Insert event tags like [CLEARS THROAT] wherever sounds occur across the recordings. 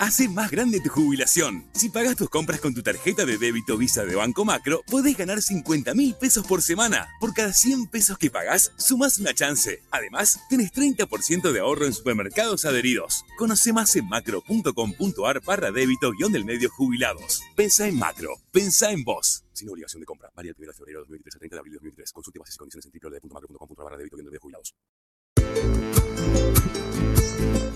Hace más grande tu jubilación. Si pagas tus compras con tu tarjeta de débito Visa de Banco Macro, podés ganar 50 mil pesos por semana. Por cada 100 pesos que pagás, sumas una chance. Además, tenés 30% de ahorro en supermercados adheridos. Conoce más en macro.com.ar barra débito guion del medio jubilados. Pensa en Macro. Pensa en vos. Sin obligación de compra. Varía el 1 de febrero de 2023 a 30 de abril de 2023. Consulte bases y condiciones en www.macro.com.ar barra débito guion del medio jubilados.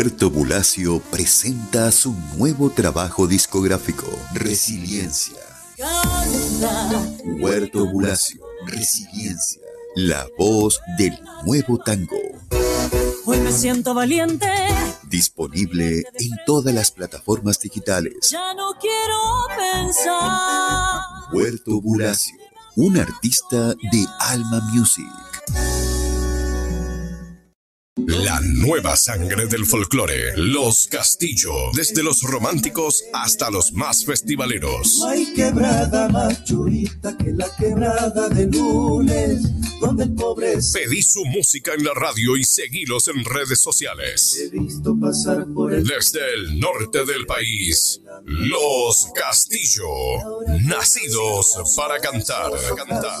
Huerto Bulacio presenta su nuevo trabajo discográfico, Resiliencia. Huerto Bulacio, Resiliencia, la voz del nuevo tango. Hoy me siento valiente. Disponible en todas las plataformas digitales. Ya no quiero pensar. Huerto Bulacio, un artista de Alma Music. La nueva sangre del folclore. Los Castillo. Desde los románticos hasta los más festivaleros. No hay quebrada más churita que la quebrada de lunes, donde el pobre se Pedí su música en la radio y seguilos en redes sociales. he visto pasar por el Desde el norte del país, Los Castillo, nacidos para cantar. cantar.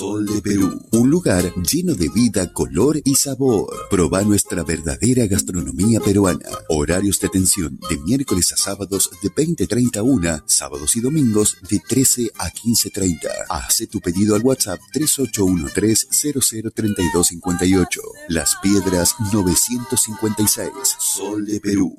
Sol de Perú, un lugar lleno de vida, color y sabor. Proba nuestra verdadera gastronomía peruana. Horarios de atención de miércoles a sábados de 20.30 a 1, sábados y domingos de 13 a 15.30. Hace tu pedido al WhatsApp 3813-003258. Las Piedras 956. Sol de Perú.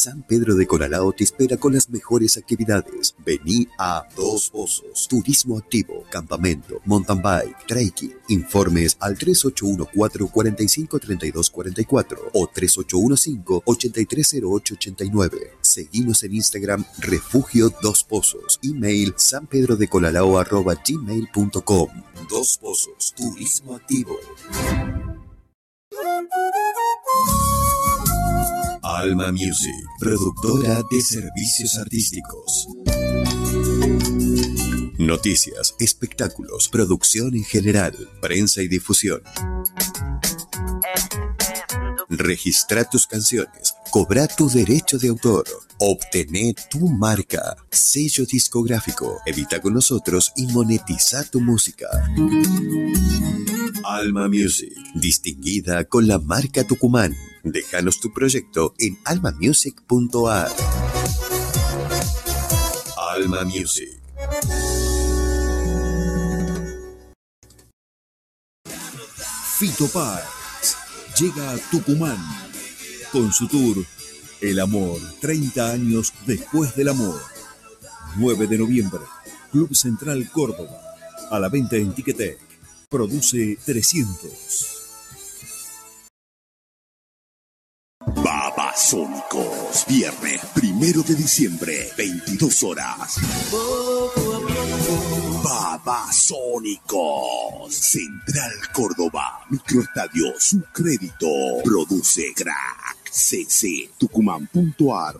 San Pedro de Coralao te espera con las mejores actividades. Vení a Dos Pozos, Turismo Activo, Campamento, Mountain Bike, Trekking. Informes al 3814-453244 o 3815-830889. Seguimos en Instagram Refugio Dos Pozos. Email sanpedrodecolalao.gmail.com Dos Pozos, Turismo Activo. Alma Music, productora de servicios artísticos. Noticias, espectáculos, producción en general, prensa y difusión. Registra tus canciones, cobra tu derecho de autor. Obtené tu marca, sello discográfico. Evita con nosotros y monetiza tu música. Alma Music, distinguida con la marca Tucumán. Déjanos tu proyecto en almamusic.ar. Alma Music. Fito Paz llega a Tucumán con su tour El Amor, 30 años después del amor. 9 de noviembre, Club Central Córdoba, a la venta en Ticketek. Produce 300. Babasónicos, viernes primero de diciembre, 22 horas. Babasónicos, Central Córdoba, Microestadio, su crédito, produce crack, cc, tucumán.ar.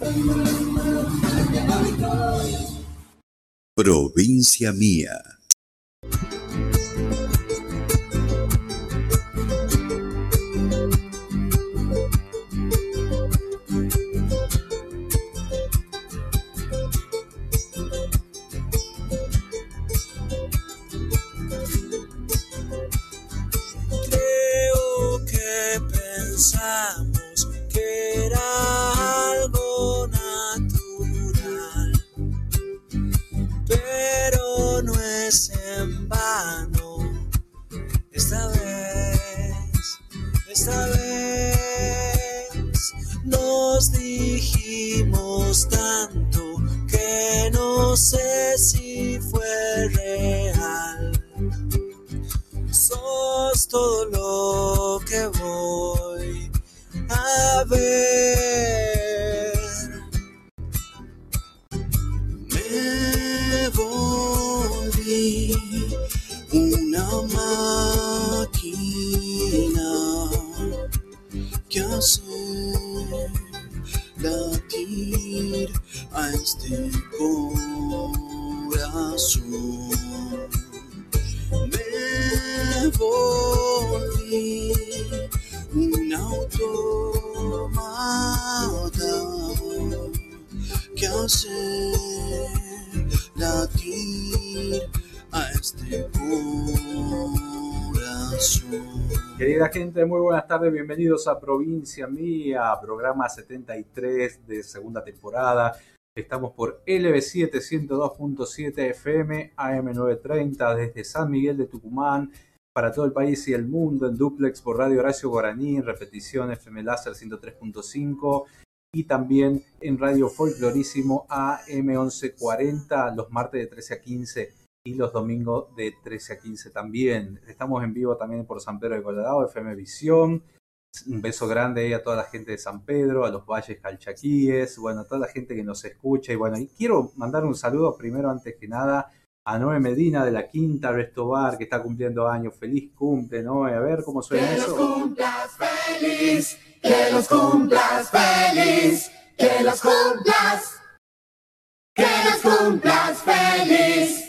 Provincia mía. Pensamos que era algo natural, pero no es en vano. Esta vez, esta vez nos dijimos tanto que no sé si fue real. Sos todo lo que voy a ver. Me volví una máquina que hace latir a este corazón. Volví un automata que hace latir a este corazón. Querida gente, muy buenas tardes, bienvenidos a Provincia Mía, programa 73 de segunda temporada. Estamos por LB7 102.7 FM, AM930 desde San Miguel de Tucumán para todo el país y el mundo en duplex por Radio Horacio Guaraní, en repetición FM Láser 103.5 y también en Radio Folclorísimo AM1140 los martes de 13 a 15 y los domingos de 13 a 15 también. Estamos en vivo también por San Pedro de Colorado, FM Visión. Un beso grande a toda la gente de San Pedro, a los Valles Calchaquíes, bueno, a toda la gente que nos escucha. Y bueno, y quiero mandar un saludo primero, antes que nada, a Noé Medina de la Quinta Resto Bar, que está cumpliendo años. Feliz cumple, Noé. A ver cómo suena Que los eso. cumplas feliz, que los cumplas feliz, que los cumplas, que los cumplas feliz.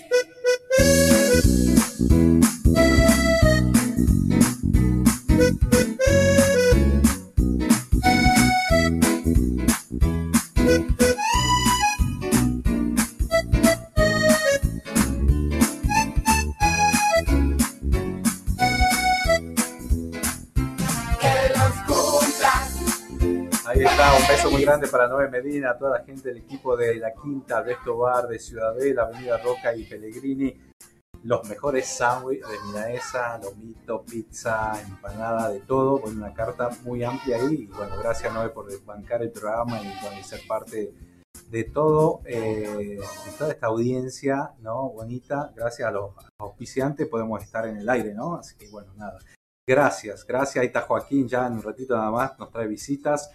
Un beso muy grande para Noé Medina, a toda la gente del equipo de la Quinta Resto Bar de Ciudadela, Avenida Roca y Pellegrini. Los mejores sándwiches de milanesa, lomito, pizza, empanada, de todo. Bueno, una carta muy amplia ahí. Y bueno, gracias Noé por bancar el programa y, ser parte de todo, eh, toda esta audiencia, ¿no? Bonita. Gracias a los auspiciantes podemos estar en el aire, ¿no? Así que bueno, nada. Gracias, gracias. Ahí está Joaquín, ya en un ratito nada más nos trae visitas.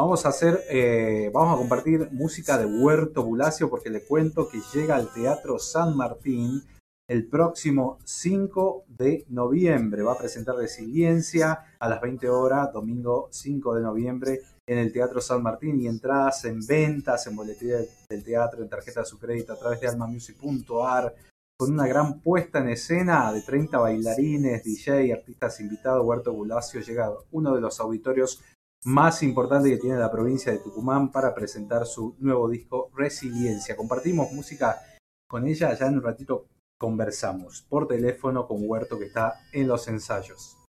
Vamos a hacer, eh, vamos a compartir música de Huerto Bulacio porque le cuento que llega al Teatro San Martín el próximo 5 de noviembre. Va a presentar Resiliencia a las 20 horas, domingo 5 de noviembre, en el Teatro San Martín y entradas en ventas, en boletería del- teatro, en tarjeta de su crédito a través de almamusic.ar, con una gran puesta en escena de 30 bailarines, DJ, artistas invitados. Huerto Bulacio llega a uno de los auditorios más importante que tiene la provincia de Tucumán para presentar su nuevo disco Resiliencia. Compartimos música con ella, ya en un ratito conversamos por teléfono con Huerto que está en los ensayos.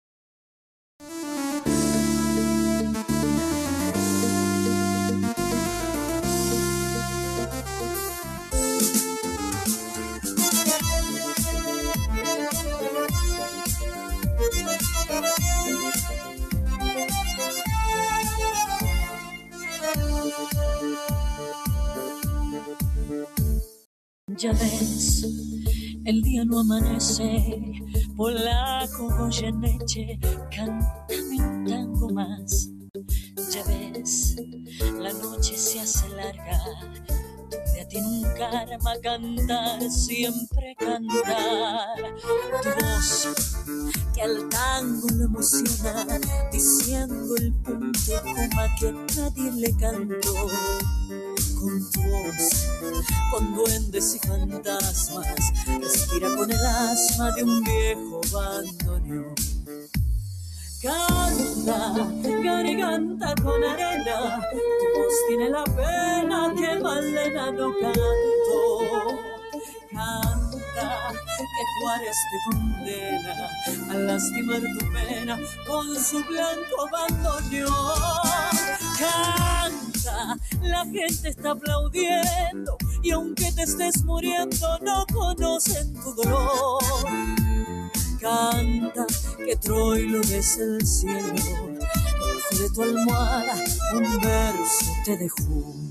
Ya ves, el día no amanece, polaco Goyeneche, cántame un tango más. Ya ves, la noche se hace larga, tu vida tiene un karma, cantar, siempre cantar. Tu voz que al tango lo emociona, diciendo el punto coma que nadie le cantó voz, con duendes y fantasmas, respira con el asma de un viejo bandoneón. Canta, garganta con arena, tu voz tiene la pena que Malena no canto. Canta, que Juárez te condena a lastimar tu pena con su blanco bandoneón. Canta, la gente está aplaudiendo y aunque te estés muriendo no conocen tu dolor. Canta, que Troilo es el cielo, de tu almohada un verso te dejó.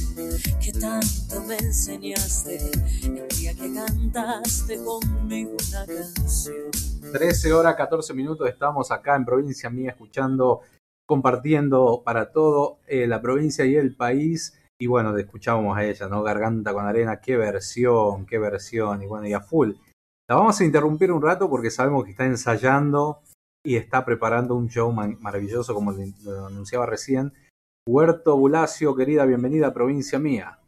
que tanto me enseñaste el día que cantaste conmigo una canción. 13 horas 14 minutos estamos acá en Provincia Mía escuchando, compartiendo para todo eh, la provincia y el país. Y bueno, escuchábamos a ella, ¿no? Garganta con arena, qué versión, qué versión. Y bueno, y a full. La vamos a interrumpir un rato porque sabemos que está ensayando y está preparando un show maravilloso, como lo anunciaba recién. Huerto Bulacio, querida, bienvenida Provincia Mía.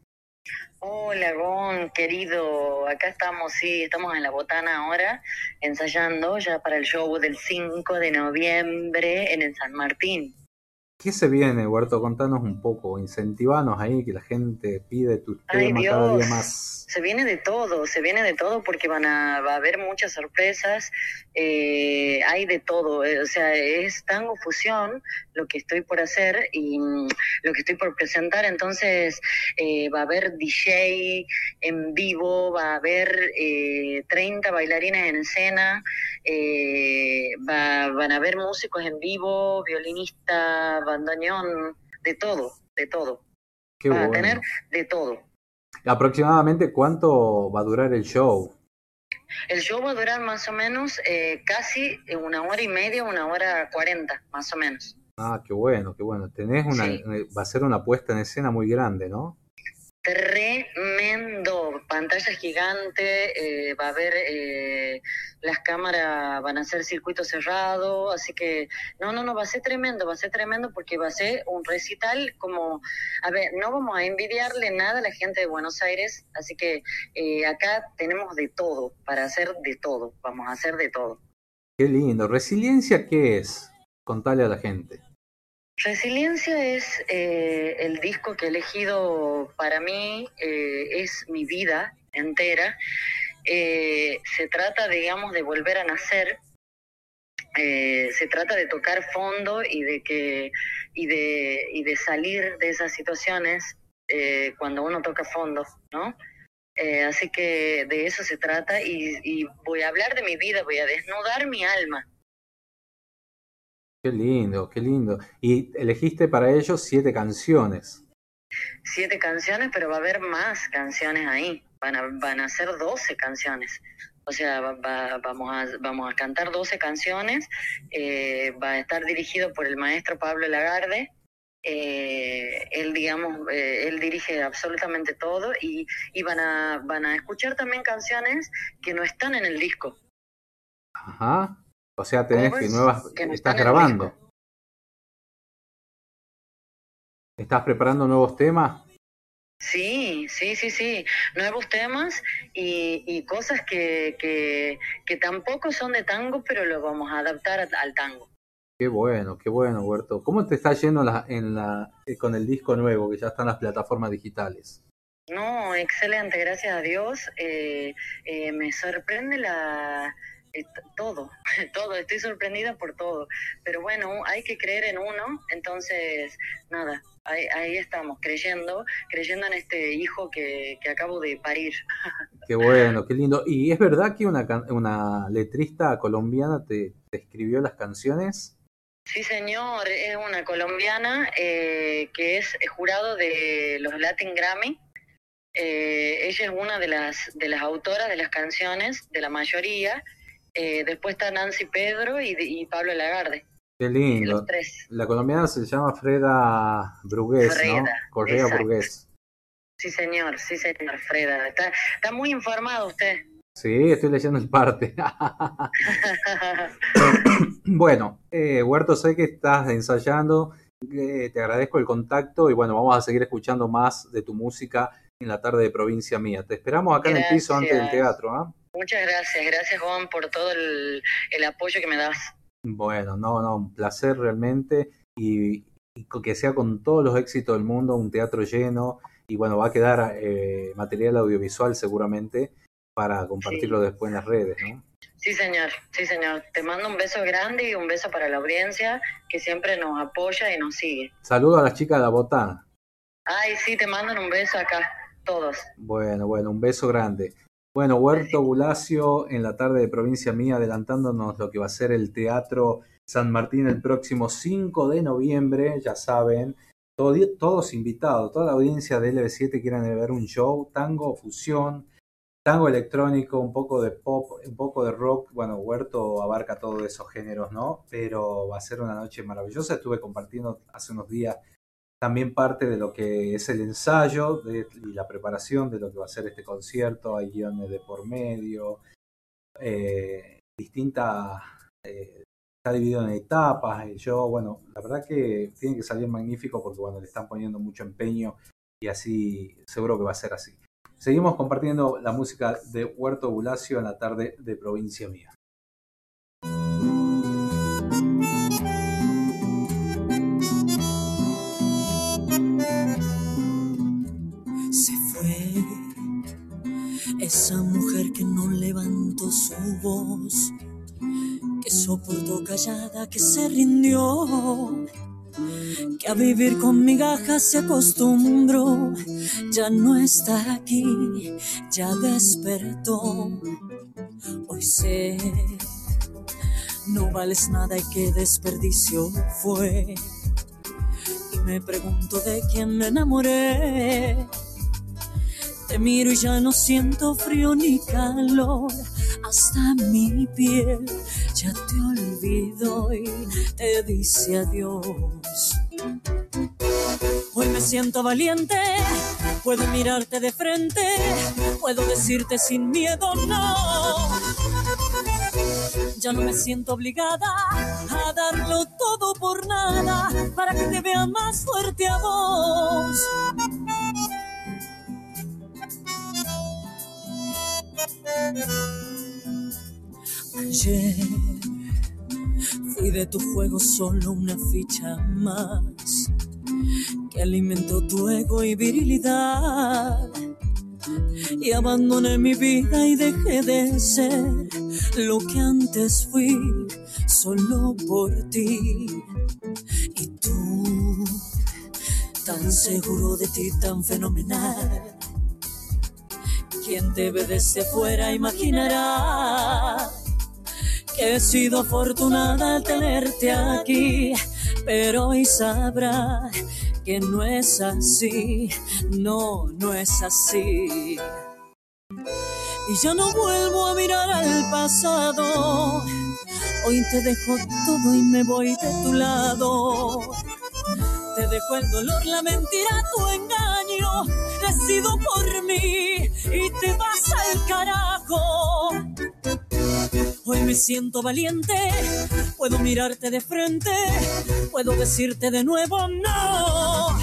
Hola, Gon, querido. Acá estamos, sí, estamos en la botana ahora, ensayando ya para el show del 5 de noviembre en el San Martín. ¿Qué se viene, Huerto? Contanos un poco, incentivanos ahí, que la gente pide tu tema cada día más. Se viene de todo, se viene de todo porque van a, va a haber muchas sorpresas, eh, hay de todo, eh, o sea, es tango fusión lo que estoy por hacer y lo que estoy por presentar, entonces eh, va a haber DJ en vivo, va a haber 30 bailarines en escena, va, van a haber músicos en vivo, violinistas, bandoneón, de todo, de todo. Qué a tener de todo. ¿Aproximadamente cuánto va a durar el show? El show va a durar más o menos eh, casi una hora y media, una hora cuarenta, más o menos. Ah, qué bueno, qué bueno. Tenés una, eh, va a ser una puesta en escena muy grande, ¿no? Tremendo, pantalla gigante, eh, va a haber, eh, las cámaras van a ser circuito cerrado, así que no, no, no, va a ser tremendo, va a ser tremendo porque va a ser un recital como, a ver, no vamos a envidiarle nada a la gente de Buenos Aires, así que eh, acá tenemos de todo, para hacer de todo, vamos a hacer de todo. Qué lindo, resiliencia, ¿qué es? Contale a la gente. Resiliencia es eh, el disco que he elegido para mí, eh, es mi vida entera. Eh, se trata, digamos, de volver a nacer. se trata de tocar fondo y de que y de, y de salir de esas situaciones cuando uno toca fondo, ¿no? así que de eso se trata y voy a hablar de mi vida, voy a desnudar mi alma Qué lindo, qué lindo. Y elegiste para ellos siete canciones. Siete canciones, pero va a haber más canciones ahí. Van a, van a ser doce canciones. O sea, vamos, a, vamos a cantar 12 canciones, eh, va a estar dirigido por el maestro Pablo Lagarde, eh, él digamos eh, él dirige absolutamente todo y, y, van a van a escuchar también canciones que no están en el disco ajá o sea tenés que nuevas estás grabando estás preparando nuevos temas Sí, sí, sí, sí. Nuevos temas y, cosas que, que, tampoco son de tango, pero lo vamos a adaptar al tango. Qué bueno, qué bueno, Huerto. ¿Cómo te está yendo la, en la, eh, con el disco nuevo que ya está en las plataformas digitales? No, excelente, gracias a Dios. Eh, eh, me sorprende la, todo, [LAUGHS] todo, estoy sorprendida por todo. Pero bueno, hay que creer en uno, entonces, nada, ahí, estamos, creyendo, creyendo en este hijo que, acabo de parir. [LAUGHS] Qué bueno, qué lindo. ¿Y es verdad que una, una letrista colombiana te, escribió las canciones? Sí, señor, es una colombiana eh, que es jurado de los Latin Grammy. Eh, ella es una de las, de las autoras de las canciones, de la mayoría. Eh, después está Nancy Pedro y Pablo Lagarde. Qué lindo. La colombiana se llama Freda Brugués, ¿no? Correa Brugués. Sí, señor, sí, señor, Freda. Está, está muy informado usted. [LAUGHS] Sí, estoy leyendo el parte. [COUGHS] [COUGHS] bueno, eh, Huerto, sé que estás ensayando. Eh, te agradezco el contacto y bueno, vamos a seguir escuchando más de tu música en la tarde de provincia mía. Te esperamos acá en el piso antes del teatro. ¿ah? Muchas gracias, gracias Juan por todo el, el apoyo que me das. Bueno, no, no, un placer realmente y, que sea con todos los éxitos del mundo, un teatro lleno y bueno, va a quedar eh, material audiovisual seguramente para compartirlo después en las redes, ¿no? Sí, señor, sí, señor. Te mando un beso grande y un beso para la audiencia que siempre nos apoya y nos sigue. Saludo a las chicas de la botana. Ay, sí, te mandan un beso acá, todos. Bueno, bueno, un beso grande. Bueno, Huerto Bulacio en la tarde de provincia mía, adelantándonos lo que va a ser el Teatro San Martín el próximo 5 de noviembre, ya saben, todos invitados, toda la audiencia de LB7 quieren ver un show, tango, fusión, tango electrónico, un poco de pop, un poco de rock, bueno, Huerto abarca todos esos géneros, ¿no? Pero va a ser una noche maravillosa, estuve compartiendo hace unos días también parte de lo que es el ensayo y la preparación de lo que va a ser este concierto. Hay guiones de por medio, eh, eh, está dividido en etapas. Y yo, bueno, la verdad que tiene que salir magnífico porque, bueno, le están poniendo mucho empeño y así seguro que va a ser así. Seguimos compartiendo la música de Huerto Bulacio en la tarde de Provincia Mía. Esa mujer que no levantó su voz, que soportó callada, que se rindió, que a vivir con migajas se acostumbró, ya no está aquí, ya despertó. Hoy sé, no vales nada y qué desperdicio fue. Y me pregunto de quién me enamoré te miro y ya no siento frío ni calor, hasta mi piel ya te olvido y te dice adiós. Hoy me siento valiente, puedo mirarte de frente, puedo decirte sin miedo no. Ya no me siento obligada a darlo todo por nada para que te vea más fuerte a vos. Ayer fui de tu juego solo una ficha más que alimentó tu ego y virilidad. Y abandoné mi vida y dejé de ser lo que antes fui solo por ti. Y tú, tan seguro de ti, tan fenomenal quien te ve desde fuera imaginará que he sido afortunada al tenerte aquí, pero hoy sabrá que no es así, no, no es así. Y ya no vuelvo a mirar al pasado, hoy te dejo todo y me voy de tu lado. Te dejo el dolor, la mentira, tu engaño, decido por mí y te vas al carajo. Hoy me siento valiente, puedo mirarte de frente, puedo decirte de nuevo no.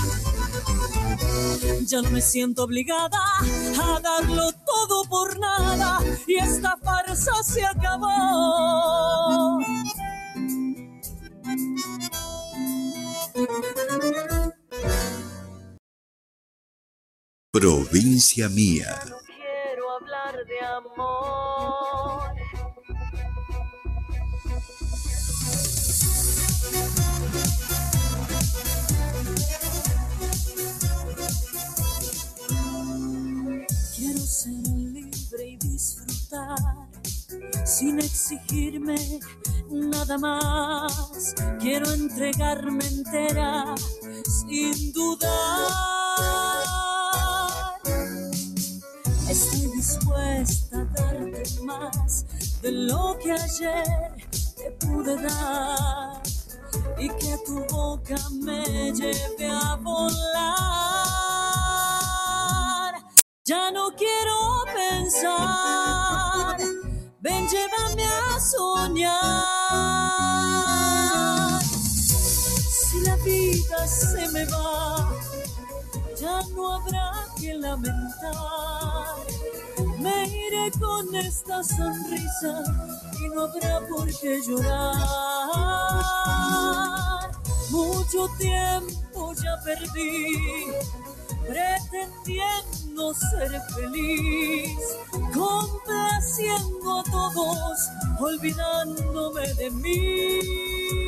Ya no me siento obligada a darlo todo por nada y esta farsa se acabó. Provincia mía. Quiero hablar de amor. Quiero ser libre y disfrutar sin exigirme nada más. Quiero entregarme entera sin dudar. Estoy dispuesta a darte más de lo que ayer te pude dar y que tu boca me lleve a volar. Ya no quiero pensar, ven, llévame a soñar. Si la vida se me va, ya no habrá que lamentar. Me iré con esta sonrisa y no habrá por qué llorar. Mucho tiempo ya perdí pretendiendo ser feliz, complaciendo a todos, olvidándome de mí.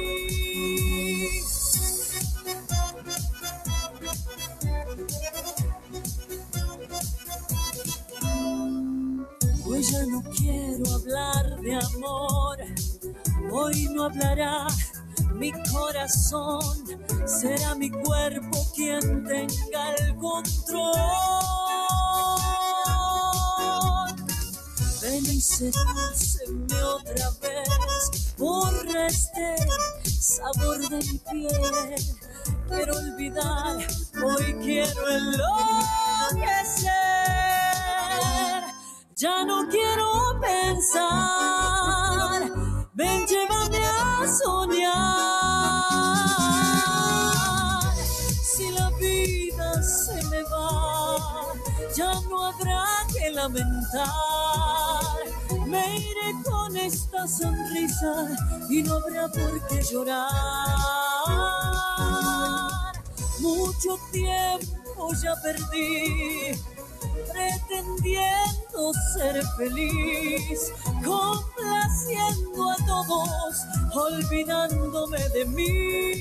Ya no quiero hablar de amor, hoy no hablará mi corazón, será mi cuerpo quien tenga el control. Ven y sedúceme otra vez, borra este sabor de mi piel. Quiero olvidar, hoy quiero enloquecer. Ya no quiero pensar, ven, llévame a soñar. Si la vida se me va, ya no habrá que lamentar. Me iré con esta sonrisa y no habrá por qué llorar. Mucho tiempo ya perdí pretendiendo ser feliz, complaciendo a todos, olvidándome de mí.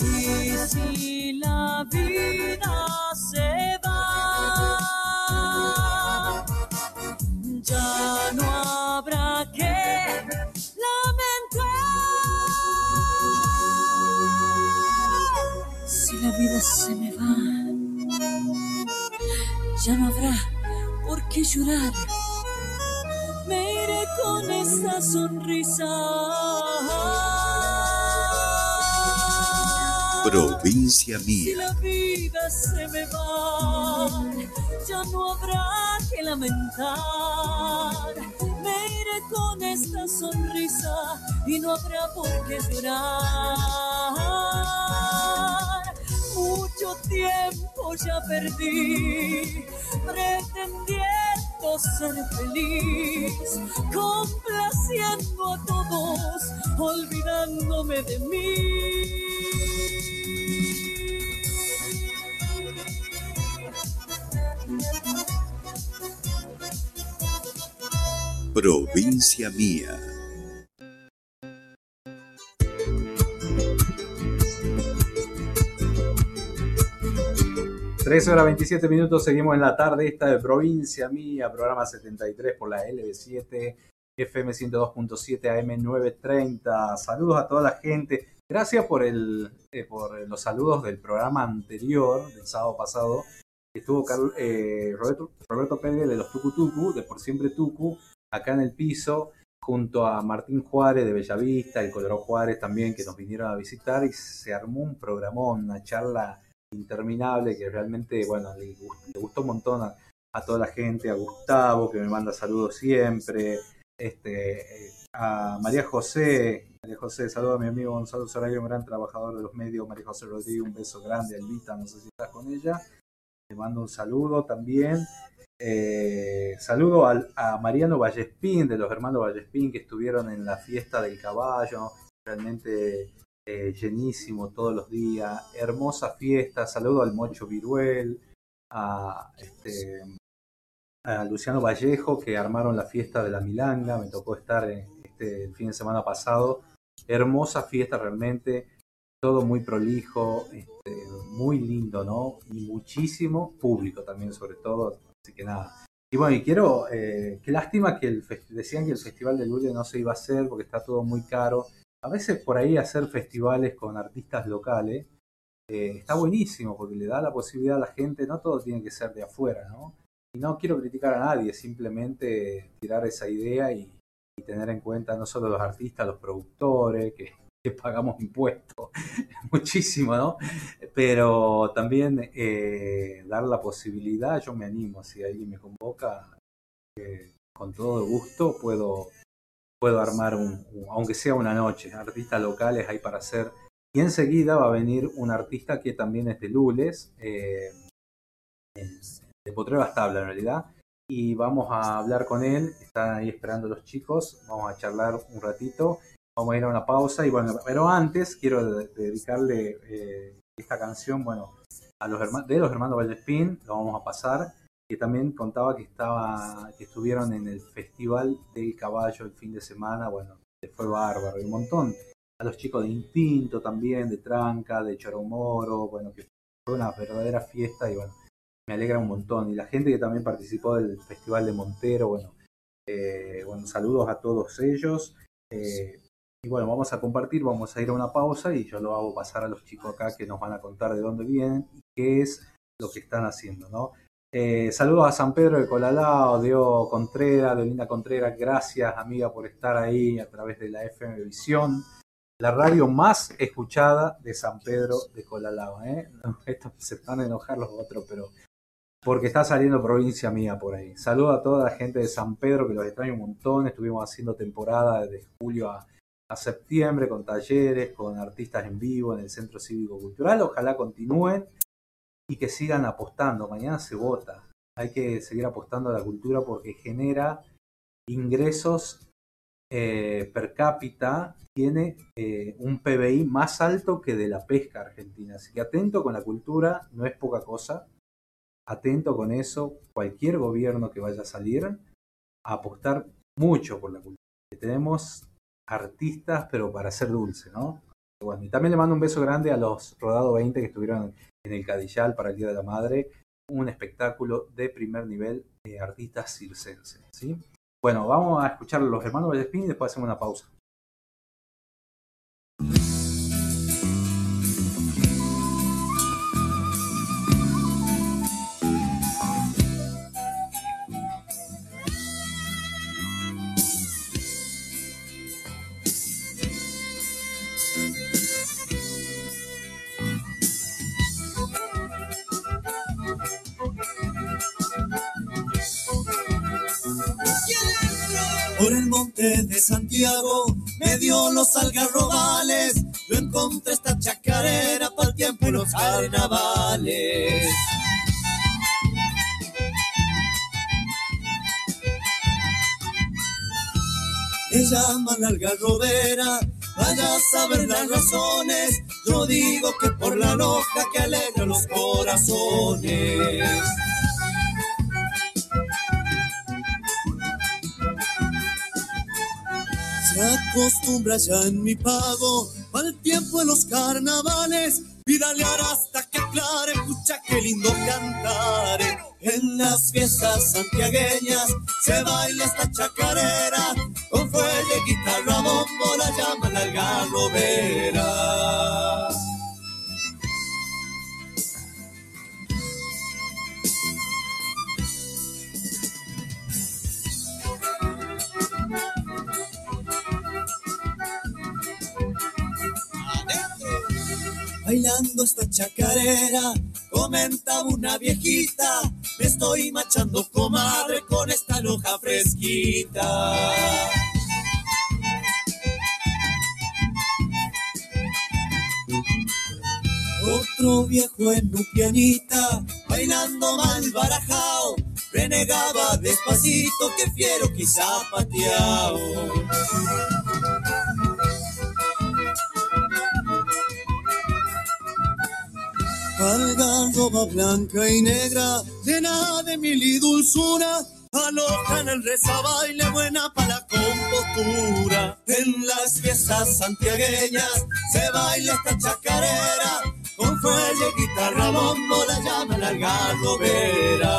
Y si la vida se va, ya no habrá que lamentar. Si la vida se me va ya no habrá por qué llorar. Me iré con esta sonrisa. Provincia Si mía. la vida se me va, ya no habrá que lamentar. Me iré con esta sonrisa y no habrá por qué llorar. Mucho tiempo ya perdí pretendiendo ser feliz, complaciendo a todos, olvidándome de mí. Provincia mía. 13 horas 27 minutos, seguimos en la tarde esta de Provincia Mía, programa 73 por la LB7 FM 102.7 AM 930. Saludos a toda la gente. Gracias por, el, eh, por los saludos del programa anterior, del sábado pasado. Estuvo eh, Roberto, Roberto Pérez de los Tucu Tucu, de Por Siempre Tucu, acá en el piso, junto a Martín Juárez de Bellavista, y Colorado Juárez también, que nos vinieron a visitar y se armó un programón, una charla interminable que realmente, bueno, le gustó, un montón a, toda la gente, a Gustavo, que me manda saludos siempre, este, a María José, María José, saludo a mi amigo Gonzalo Sarabia, un gran trabajador de los medios, María José Rodríguez, un beso grande, Alvita, no sé si estás con ella, le mando un saludo también. Eh, saludo a, Mariano Vallespín, de los hermanos Vallespín, que estuvieron en la fiesta del caballo, realmente eh, llenísimo todos los días, hermosa fiesta, saludo al Mocho Viruel, a, este, a Luciano Vallejo, que armaron la fiesta de la Milanga, me tocó estar este, el fin de semana pasado, hermosa fiesta realmente, todo muy prolijo, este, muy lindo, ¿no? Y muchísimo público también, sobre todo, así que nada. Y bueno, y quiero, eh, qué lástima que el decían que el Festival de Lule no se iba a hacer porque está todo muy caro a veces por ahí hacer festivales con artistas locales eh, está buenísimo porque le da la posibilidad a la gente, no todo tiene que ser de afuera, ¿no? Y no quiero criticar a nadie, simplemente tirar esa idea y, tener en cuenta no solo los artistas, los productores, que, pagamos impuestos, [LAUGHS] muchísimo, ¿no? Pero también eh, dar la posibilidad, yo me animo, si alguien me convoca, eh, con todo gusto puedo puedo armar un, aunque sea una noche, artistas locales hay para hacer. Y enseguida va a venir un artista que también es de Lules, eh, de Potrero Tabla en realidad, y vamos a hablar con él, están ahí esperando los chicos, vamos a charlar un ratito, vamos a ir a una pausa, y bueno, pero antes quiero dedicarle eh, esta canción, bueno, a los de los hermanos Vallespín, lo vamos a pasar, que también contaba que estaba que estuvieron en el Festival del Caballo el fin de semana, bueno, fue bárbaro, y un montón. A los chicos de Instinto también, de Tranca, de Choromoro, bueno, que fue una verdadera fiesta y bueno, me alegra un montón. Y la gente que también participó del Festival de Montero, bueno, eh, bueno saludos a todos ellos. Eh, y bueno, vamos a compartir, vamos a ir a una pausa y yo lo hago pasar a los chicos acá que nos van a contar de dónde vienen y qué es lo que están haciendo, ¿no? Eh, saludos a San Pedro de Colalao, Dio Contreras, de Linda Contreras, gracias amiga por estar ahí a través de la FM Visión, la radio más escuchada de San Pedro de Colalao. ¿eh? [LAUGHS] Se van a enojar los otros, pero porque está saliendo provincia mía por ahí. Saludos a toda la gente de San Pedro que los extraño un montón, estuvimos haciendo temporada desde julio a septiembre con talleres, con artistas en vivo en el Centro Cívico Cultural, ojalá continúen y que sigan apostando. Mañana se vota. Hay que seguir apostando a la cultura porque genera ingresos eh, per cápita, tiene eh, un PBI más alto que de la pesca argentina. Así que atento con la cultura, no es poca cosa. Atento con eso, cualquier gobierno que vaya a salir, apostar mucho por la cultura. Tenemos artistas, pero para ser dulce, ¿no? Bueno, y también le mando un beso grande a los Rodado 20 que estuvieron en el Cadillal para el Día de la Madre, un espectáculo de primer nivel de artistas circenses. ¿sí? Bueno, vamos a escuchar los hermanos Vallespín y después hacemos una pausa. Por el monte de Santiago me dio los algarrobales. Yo encontré esta chacarera para el tiempo y los carnavales. Le llaman algarrobera, vaya a saber las razones. Yo digo que por la loja que alegra los corazones. Acostumbra ya en mi pago al tiempo de los carnavales Vidalear hasta que aclare, escucha qué lindo cantar. En las fiestas santiagueñas se baila esta chacarera, con fuelle, guitarra, bombo, la llaman al garrobera. Chacarera, comentaba una viejita, me estoy machando comadre con esta loja fresquita. Otro viejo en un pianita, bailando mal barajao, renegaba despacito que fiero quizá pateao. Algarroba blanca y negra, llena de mil y dulzura, alojan el reza baile buena para la compostura. En las fiestas santiagueñas se baila esta chacarera, con fuelle, guitarra, bombo, la llama la algarrobera.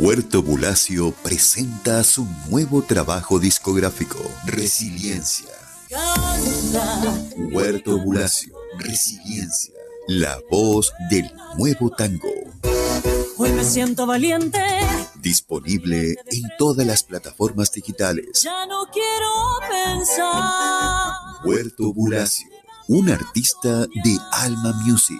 Huerto Bulacio presenta su nuevo trabajo discográfico, Resiliencia. Huerto Bulacio, Resiliencia, la voz del nuevo tango. Hoy me siento valiente. Disponible en todas las plataformas digitales. Ya no quiero pensar. Huerto Bulacio, un artista de Alma Music.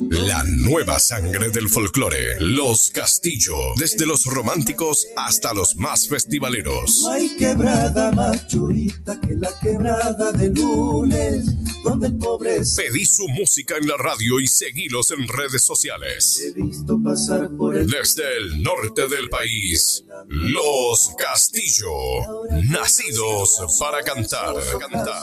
La nueva sangre del folclore, los Castillo, desde los románticos hasta los más festivaleros. No hay quebrada más churita que la quebrada de lunes, donde el pobre es... Pedí su música en la radio y seguilos en redes sociales. He visto pasar por el... Desde el norte del país, los Castillo, nacidos para cantar. cantar.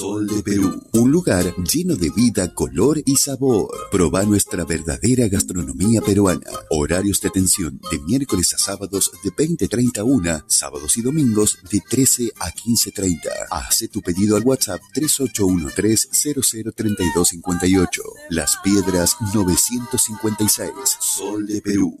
Sol de Perú, un lugar lleno de vida, color y sabor. Proba nuestra verdadera gastronomía peruana. Horarios de atención de miércoles a sábados de 20.30 a 1, sábados y domingos de 13 a 15.30. Hace tu pedido al WhatsApp 3813-003258. Las Piedras 956. Sol de Perú.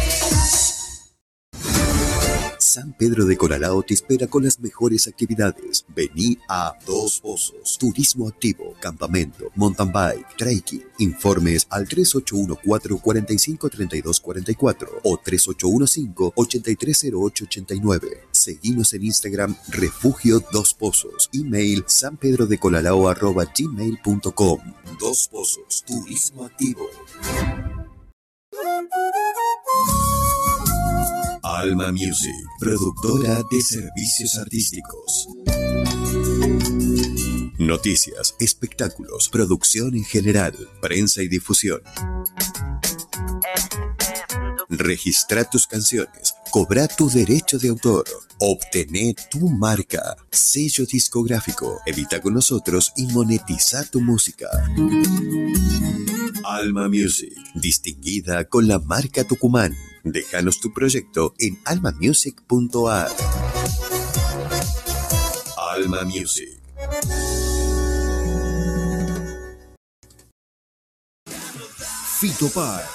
San Pedro de Coralao te espera con las mejores actividades. Vení a Dos Pozos, Turismo Activo, Campamento, Mountain Bike, Trekking. Informes al 3814-453244 o 3815-830889. Seguimos en Instagram Refugio Dos Pozos. Email sanpedrodecolalao.gmail.com Dos Pozos, Turismo Activo. Alma Music, productora de servicios artísticos. Noticias, espectáculos, producción en general, prensa y difusión. Registra tus canciones, cobra tu derecho de autor, obtener tu marca, sello discográfico, edita con nosotros y monetiza tu música. Alma Music, distinguida con la marca Tucumán. Déjanos tu proyecto en almamusic.ar. Alma Music. Fito Páez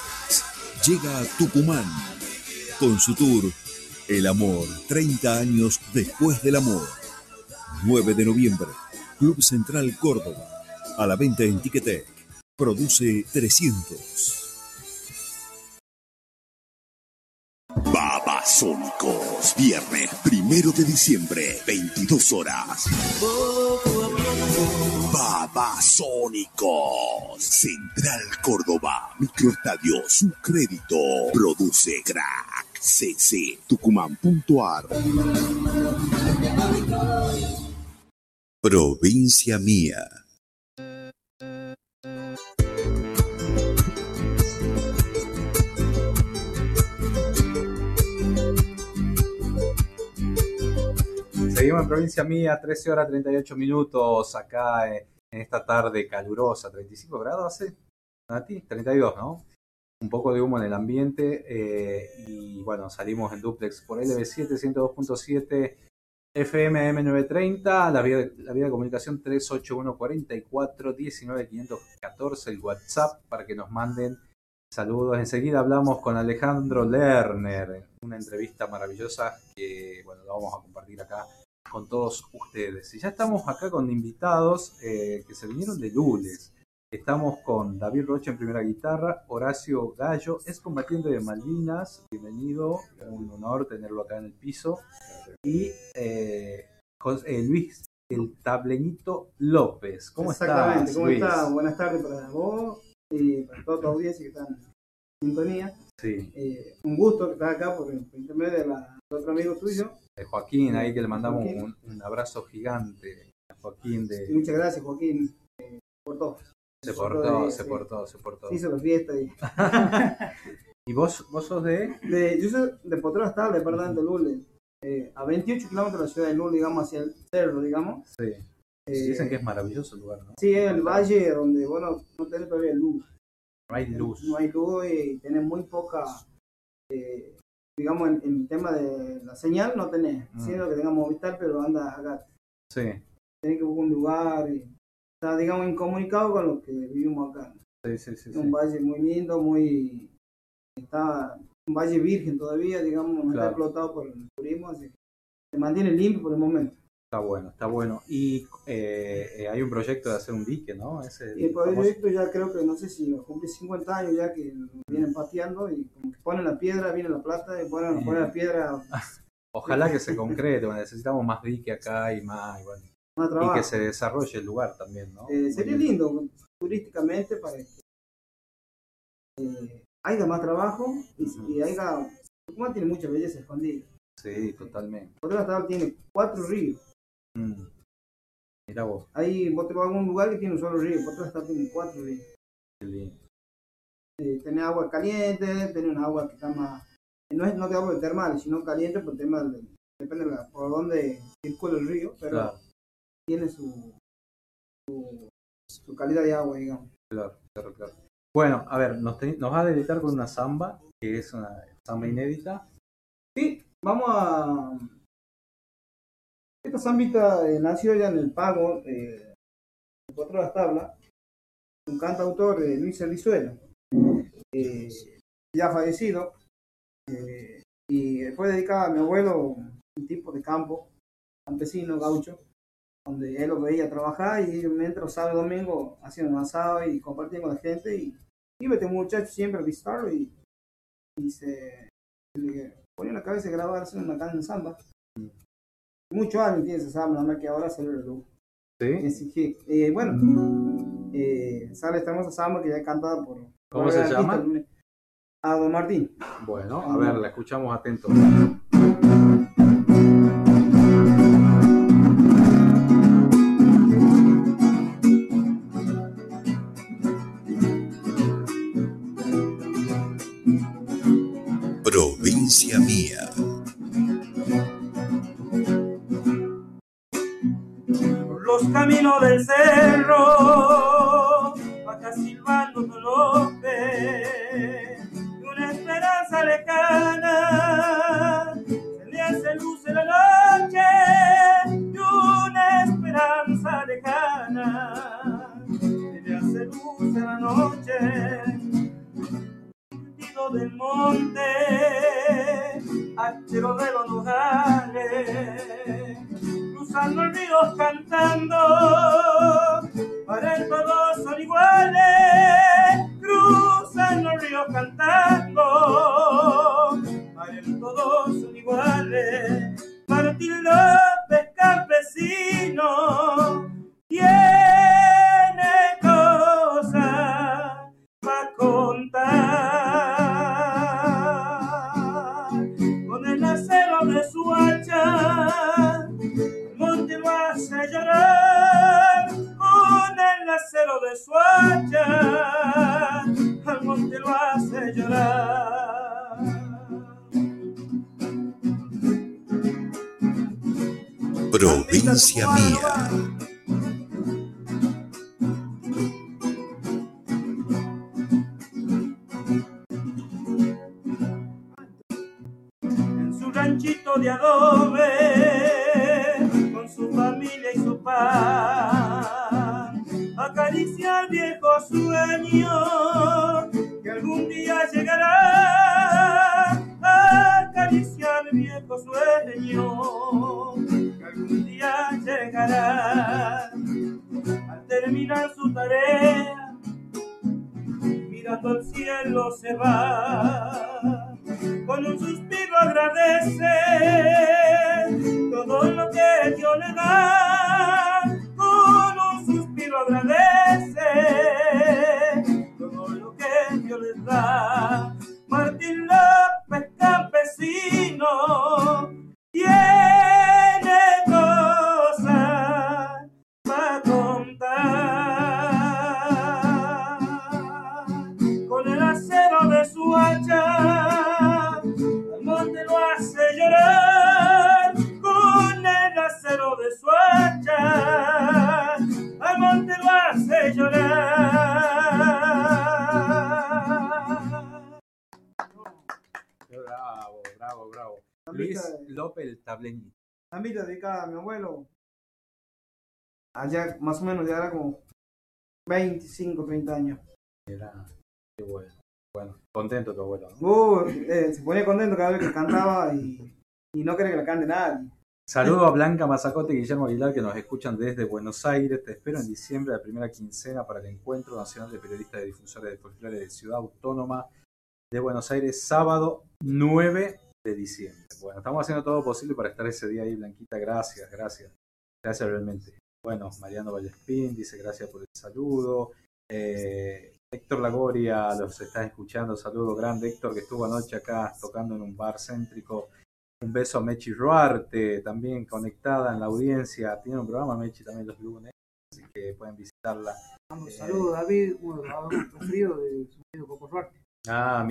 llega a Tucumán con su tour El Amor, 30 años después del amor. 9 de noviembre, Club Central Córdoba, a la venta en Ticketek. Produce 300. Babasónicos, viernes primero de diciembre, 22 horas. Babasónicos, Central Córdoba, Microestadio, su crédito, produce crack, cc, tucumán.ar. Provincia mía. Seguimos en provincia mía, 13 horas 38 minutos acá en esta tarde calurosa, 35 grados hace, Nati, 32, ¿no? Un poco de humo en el ambiente eh, y bueno, salimos en duplex por LB7 102.7 FM M930, la vía, la vía de comunicación 381 44 19 514, el WhatsApp para que nos manden saludos. Enseguida hablamos con Alejandro Lerner, una entrevista maravillosa que bueno, la vamos a compartir acá con todos ustedes. Y ya estamos acá con invitados eh, que se vinieron de lunes. Estamos con David Rocha en primera guitarra, Horacio Gallo, es combatiente de Malvinas, bienvenido, un honor tenerlo acá en el piso. Y eh, José, eh, Luis, el tableñito López. ¿Cómo Exactamente, estás? ¿cómo Luis? estás? Buenas tardes para vos y para toda tu audiencia que está en sintonía. Sí, Eh, un gusto que estás acá por, por intermedio de, la, de otro amigo tuyo. De Joaquín, ahí que le mandamos un, un abrazo gigante a Joaquín de... Muchas gracias, Joaquín, eh, por todo. Se portó, de- se portó, se portó. Hizo la fiesta y... [LAUGHS] ¿Y vos, vos sos de...? De, yo soy de Potrero Estable, departamento de Lule. Eh, a 28 kilómetros de la ciudad de Lule, digamos, hacia el cerro, digamos. Sí. Eh, Dicen que es maravilloso el lugar, ¿no? Sí, es el valle donde, bueno, no tenés todavía luz. No hay luz. No hay luz y tenés muy poca, eh, digamos, en, en el tema de la señal no tenés. Mm. Siendo que tengamos Movistar, pero anda acá. Sí, Tenés que buscar un lugar y está, digamos, incomunicado con lo que vivimos acá. sí, sí, sí. Es sí. un valle muy lindo, muy... Está un valle virgen todavía, digamos, no Claro. está explotado por el turismo, así que se mantiene limpio por el momento. Está bueno, está bueno. Y eh, eh, hay un proyecto de hacer un dique, ¿no? Ese, Y el famoso- proyecto ya creo que, no sé si cumple 50 años ya que vienen pateando y como que ponen la piedra, viene la plata y ponen, Sí. ponen la piedra [LAUGHS] Ojalá que se concrete, necesitamos más dique acá y más, y, bueno, más y que se desarrolle el lugar también, ¿no? Eh, sería lindo turísticamente para que eh, haya más trabajo y, y haya... Tucumán tiene mucha belleza escondida. Sí, totalmente. Potrero Estable tiene cuatro ríos. Mm. Mira vos, Ahí vos te vas a algún lugar que tiene un solo río. Potrero Estable tiene cuatro ríos. qué lindo. Eh, tenés agua caliente, tenés un agua que está más... No es no de agua de termal, sino caliente por el tema de, depende de la- por dónde circula el río, pero Claro, tiene su, su, su calidad de agua, digamos. claro, claro, claro. Bueno, a ver, nos, te- nos va a deleitar con una samba, que es una samba inédita. Sí, vamos a... Esta zambita eh, nació ya en el pago eh, de Cuatro las Tablas, un cantautor de Luis Rizuela, eh, ya fallecido. eh, Y fue dedicada a mi abuelo, un tipo de campo, campesino, gaucho, donde él lo veía trabajar y mientras sábado y domingo hacían un asado y compartían con la gente y iba este muchacho siempre a visitarlo y, y se le ponía la cabeza de grabar haciendo una canción samba. Muchos años tiene esa samba, nada más que ahora salió el luz. ¿Sí? Así que, eh, bueno, eh, sale esta hermosa samba que ya es cantada por... ¿Cómo se llama? A Don Martín. Bueno, a ver, la escuchamos atentos. Provincia mía. los caminos del cerro, de su hacha. Al monte lo hace llorar. Provincia mía. Más o menos ya era como 25, 30 años. Era, qué bueno. Bueno, contento tu abuelo. ¿no? Uh, eh, se ponía contento cada vez que cantaba y, y no quería que la cante nadie. Saludo a Blanca Mazacote y Guillermo Aguilar que nos escuchan desde Buenos Aires. Te espero en diciembre, la primera quincena, para el Encuentro Nacional de Periodistas y Difusores de Folclore de Ciudad Autónoma de Buenos Aires, sábado 9 de diciembre. Bueno, estamos haciendo todo posible para estar ese día ahí, Blanquita. Gracias, gracias. Gracias realmente. Bueno, Mariano Vallespín dice gracias por el saludo. Eh, Héctor Lagoria los está escuchando. Saludo grande. Héctor que estuvo anoche acá tocando en un bar céntrico. Un beso a Mechi Ruarte, también conectada en la audiencia. Tiene un programa Mechi también los lunes, así que pueden visitarla. Mando Eh, saludos, David, uno de los preferidos de su amigo Coco Suarte. Ah,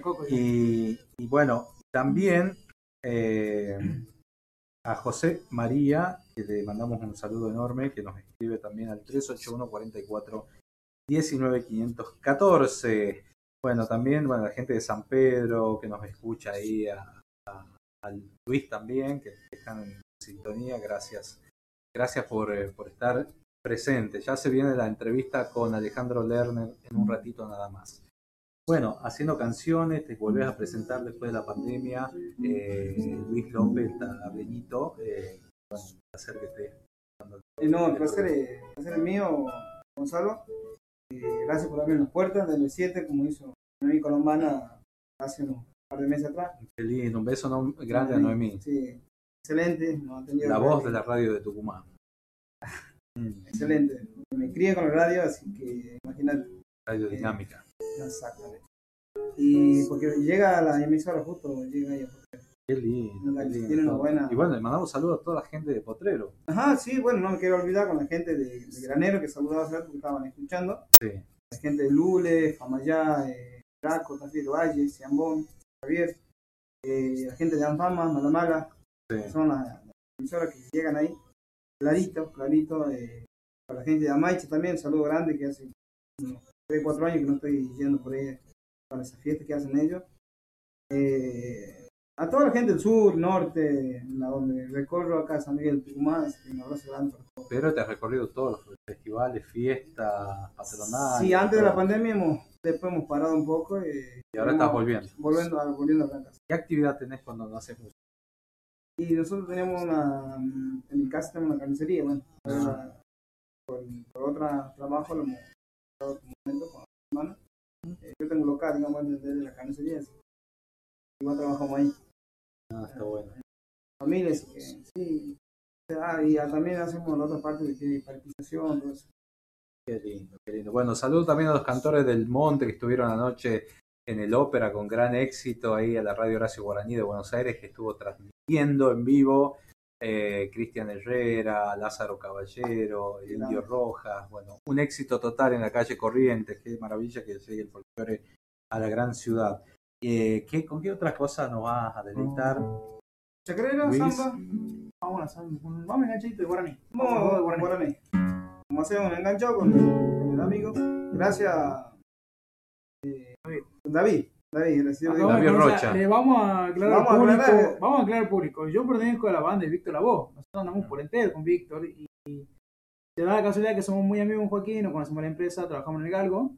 Coco. Y, y bueno, también eh, a José María, que le mandamos un saludo enorme, que nos escribe también al 381 44 19 514. Bueno, también bueno, la gente de San Pedro que nos escucha ahí, a, Luis también, que están en sintonía, gracias. Gracias por, eh, por estar presente. Ya se viene la entrevista con Alejandro Lerner en un ratito nada más. Bueno, haciendo canciones, te volvés a presentar después de la pandemia. eh, Luis López, bueno, un placer que estés. Eh, no, el placer, es- el placer es mío, Gonzalo. Eh, gracias por abrir las puertas del 7 como hizo Noemí Colombana hace unos par de meses atrás. Qué lindo, un beso no- grande a Noemí. Sí, excelente. La voz de la radio de Tucumán. [LAUGHS] Excelente. Me crié con la radio, así que imagínate. Radio Dinámica. Exactamente. Y porque llega a la emisora justo, llega ella. Qué lindo. Tiene una buena- Y bueno, le mandamos saludos a toda la gente de Potrero. Ajá, sí, bueno, no me quiero olvidar con la gente de, de Granero que saludaba hace rato porque estaban escuchando. Sí. La gente de Lule, Famayá, eh, Draco, Tafí de Valle, Ciambón, Javier, eh, la gente de Anfama, Malamaga, Sí. que son las, las emisoras que llegan ahí. Clarito, clarito. Eh, para la gente de Amaiche también, saludo grande que hace unos 3, 4 años que no estoy yendo por ahí para esa fiesta que hacen ellos. Eh, a toda la gente del sur, norte, la donde recorro acá San Miguel Tucumán, un abrazo grande para todos. Pero te has recorrido todos los festivales, fiestas, patronales. Sí, antes de la pandemia hemos, después hemos parado un poco. eh, Y ahora estás volviendo. Volviendo a, volviendo a Blancas. ¿Qué actividad tenés cuando no haces música? Y nosotros tenemos una, en mi casa tenemos una carnicería, bueno, ahora, por, por otro trabajo lo hemos dado momento con mi hermana. Eh, yo tengo local, digamos, desde la carnicería, así. igual trabajamos ahí. Ah, está bueno. Familia, así que sí. Ah, y también hacemos la otra parte de que paralización, todo eso. Qué lindo, qué lindo. Bueno, saludos también a los cantores del Monte que estuvieron anoche en el ópera con gran éxito ahí a la radio Horacio Guaraní de Buenos Aires que estuvo transmitiendo en vivo eh, Cristian Herrera, Lázaro Caballero, el Indio Rojas, bueno, un éxito total en la calle Corrientes, qué maravilla que llegue el folclore a la gran ciudad. Eh, ¿qué, ¿Con qué otras cosas nos vas a deleitar? Chacarera, samba. Vamos a samba, vamos enganchadito de Guaraní. Vamos a Guaraní. Guaraní. Como hacemos un enganchado con, con el amigo. Gracias. eh, David. David, gracias. De conocer- Le vamos a aclarar Vamos a al público. aclarar. Vamos a aclarar al público. Yo pertenezco a la banda de Víctor Lavoe. Nosotros andamos por entero con Víctor y, y se da la casualidad que somos muy amigos con Joaquín, nos conocemos la empresa, trabajamos en el Galgo.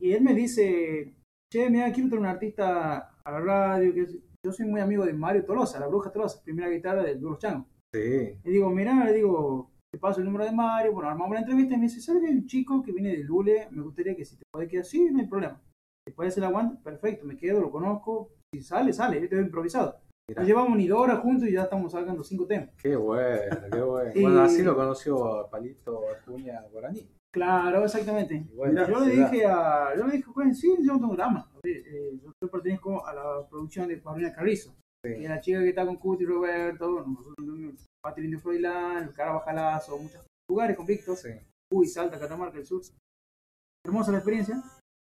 Y él me dice, che, mira, quiero traer un artista a la radio. Que yo soy muy amigo de Mario Tolosa, la bruja Tolosa, primera guitarra del Duro Chango. Sí. Le digo, mira, le digo, te paso el número de Mario, bueno, armamos la entrevista y me dice, ¿sabes que hay un chico que viene de Lule? Me gustaría que si te puede quedar así, no hay problema. Si puede hacer el aguante, perfecto, me quedo, lo conozco. Si sale, sale, yo te doy improvisado. Mira. No llevamos ni dos horas juntos y ya estamos sacando cinco temas. Qué bueno, qué bueno. Y- Bueno, así lo conoció a Palito Acuña Guaraní. Claro, exactamente. bueno, yo le dije a, yo le dije, pues sí, yo no tengo drama. Ver, eh, yo, pertenezco a la producción de Paulina Carrizo. Y la chica que está con Cuti, Roberto, nosotros Pati Lindo Froilán, el Cara Bajalazo, muchos lugares con Víctor. Uy, Salta, Catamarca, el sur. Hermosa la experiencia.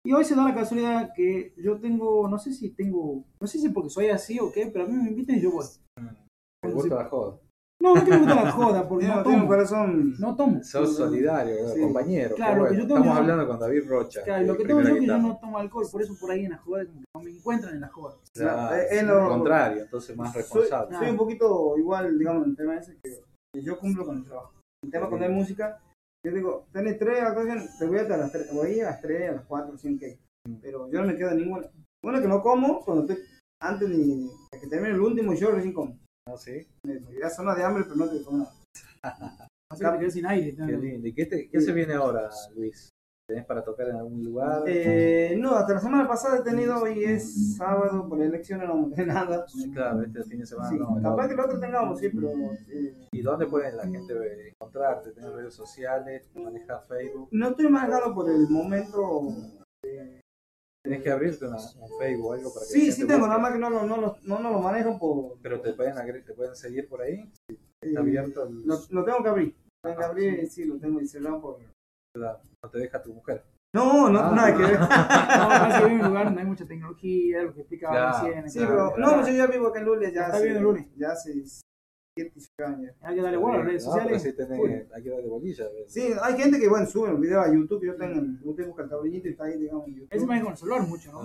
Y hoy se da la casualidad que yo tengo, no sé si tengo, no sé si porque soy así o qué, pero a mí me invitan y yo voy. Me gusta la joda. No, no que me gusta la joda, porque [LAUGHS] no un tomo. corazón. No tomo. Sos solidario, Sí. compañero. Claro, qué lo que bueno. yo tengo Estamos yo- hablando con David Rocha. Claro, lo que tengo yo es que yo no tomo alcohol, por eso por ahí en la joda no me encuentran en la joda. Claro, al lo- contrario, entonces más Soy, responsable. soy un poquito igual, digamos, en el tema ese, que, que yo cumplo con el trabajo. El tema cuando hay música, yo digo, tenés tres actuaciones, te voy a, a las tres, voy a las tres, a las cuatro, cinco, pero yo no me quedo ninguna. Una que no como, cuando estoy, antes de, de que termine el último show, recién como. ¿Ah, sí? Da zona de hambre, pero no te como nada. Así que sin aire. Qué lindo. ¿Y qué, te- qué se viene ahora, Luis? ¿Tenés para tocar en algún lugar? Eh, no, hasta la semana pasada he tenido, hoy es sábado, por elecciones no monté nada. Claro, este fin de semana Sí, no. capaz otro. que el otro tengamos, sí, pero eh, ¿Y dónde puede la gente eh, encontrarte? ¿Tenés redes sociales? ¿Manejas Facebook? no estoy manejando por el momento. Tenés que abrirte una, un Facebook o algo para que Sí, sí tengo, busque. nada más que no, lo- no, no, no lo manejo por... Pero te pueden, te pueden seguir por ahí. eh, Está abierto el... Lo, lo tengo que abrir. Tengo que Ah, abrir, sí, lo tengo cerrado por... No te deja tu mujer. No, no, Ah. nada que ver. [LAUGHS] No, vive en un lugar donde hay mucha tecnología, lo que explicaba Claro, recién. Sí, pero no, yo ya vivo acá en Lules, ya Está hace, bien en Lules. ya hace 7, 8 años. Hay que darle bola a las redes No, pero sociales. sí tenés- hay que darle bolilla. Sí, hay gente que, bueno, sube los videos a YouTube, yo tengo, usted busca el tablillito y está ahí, digamos, en YouTube. Ese maneja con el celular mucho, ¿no?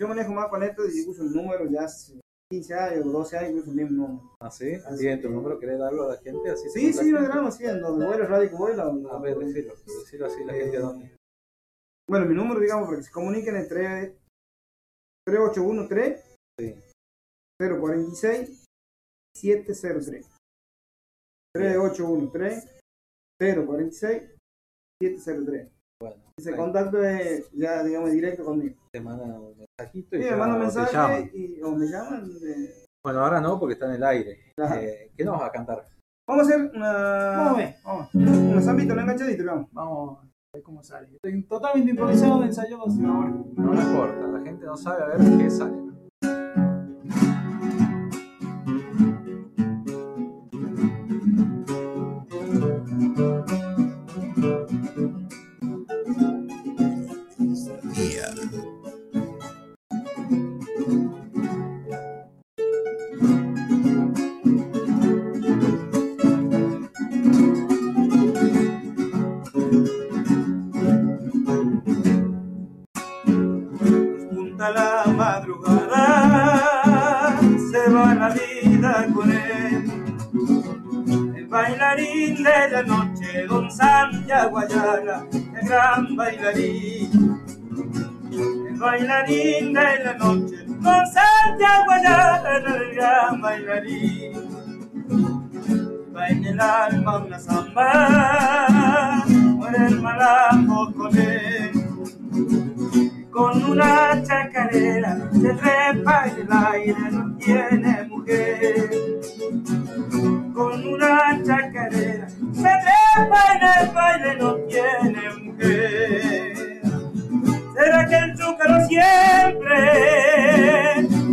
Yo manejo más con esto y uso el número ya hace 15 años, 12 años, el mismo número. ¿Ah, sí? Así ¿Y tu número querés darlo a la gente? Así Sí, sí, no contactan? drama, sí, en donde vuela, radio que vuela. A ver, decilo. Decilo así la gente a dónde. Bueno, mi número, digamos, para que se comuniquen es 3, 3813 Sí. 046 703. 3813 046 703. Bueno, Ese contacto es ya, digamos, directo conmigo. te mandan mensajito Sí, y me mandan mensaje y, o me llaman. eh, Bueno, ahora no, porque está en el aire. Eh, ¿Qué nos vas a cantar? Vamos a hacer una. Vamos a ver, vamos. Una zambita, una enganchadita, vamos. Vamos a ver cómo sale. Estoy totalmente improvisado, ensayado así ahora. No me importa, la gente no sabe a ver qué sale. El bailarín de la noche, don Santiago Ayala, el gran bailarín. Va en el alma una samba, muere el malambo con él con una chacarera se trepa en el aire, no tiene mujer. Con una chacarera se trepa en el baile, no tiene mujer. ¿Será que el chúcaro siempre,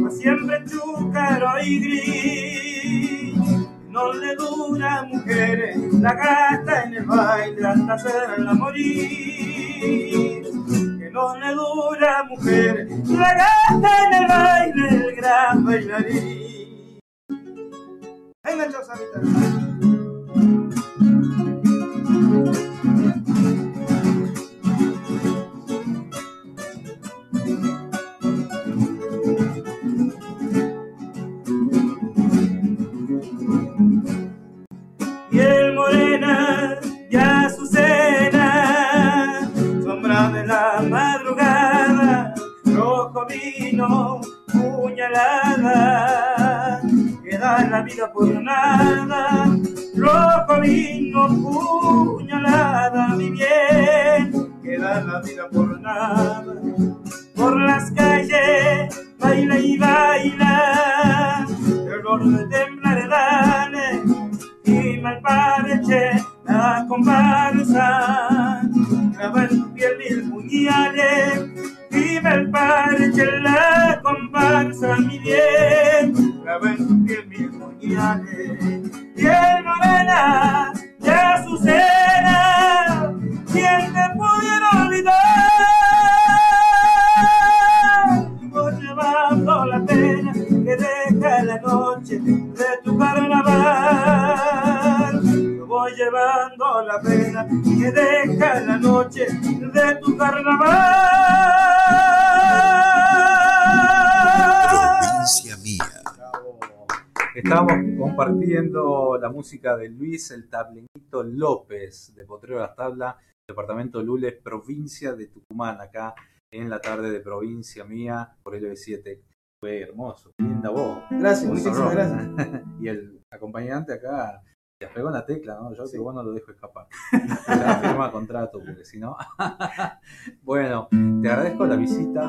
siempre chúcaro y gris? No le dura mujeres, la gasta en el baile hasta hacerla morir que no le dura mujer, la gata en el baile, el gran bailarín. Enganchado, zambita. Morena ya su cena, sombra de la madrugada, rojo vino, puñalada, que da la vida por nada, rojo vino, puñalada, mi bien, que da la vida por nada, por las calles, baila y baila, el olor de temblar dale, y mal la comparsa. En tu piel mil puñales y mal parece la comparsa, mi bien. En tu piel mil puñales que deja la noche de tu carnaval. Provincia mía. Estamos compartiendo la música de Luis el Tablenito López de Potrero Las Tablas, departamento Lules, provincia de Tucumán, acá en la tarde de provincia mía por LB7. Fue hermoso, linda voz. Gracias, muchísimas sabrosa. [LAUGHS] y el acompañante acá te pegó en la tecla, ¿no? Yo que vos no lo dejo escapar. [LAUGHS] La firma contrato, porque si no. [LAUGHS] bueno, te agradezco la visita.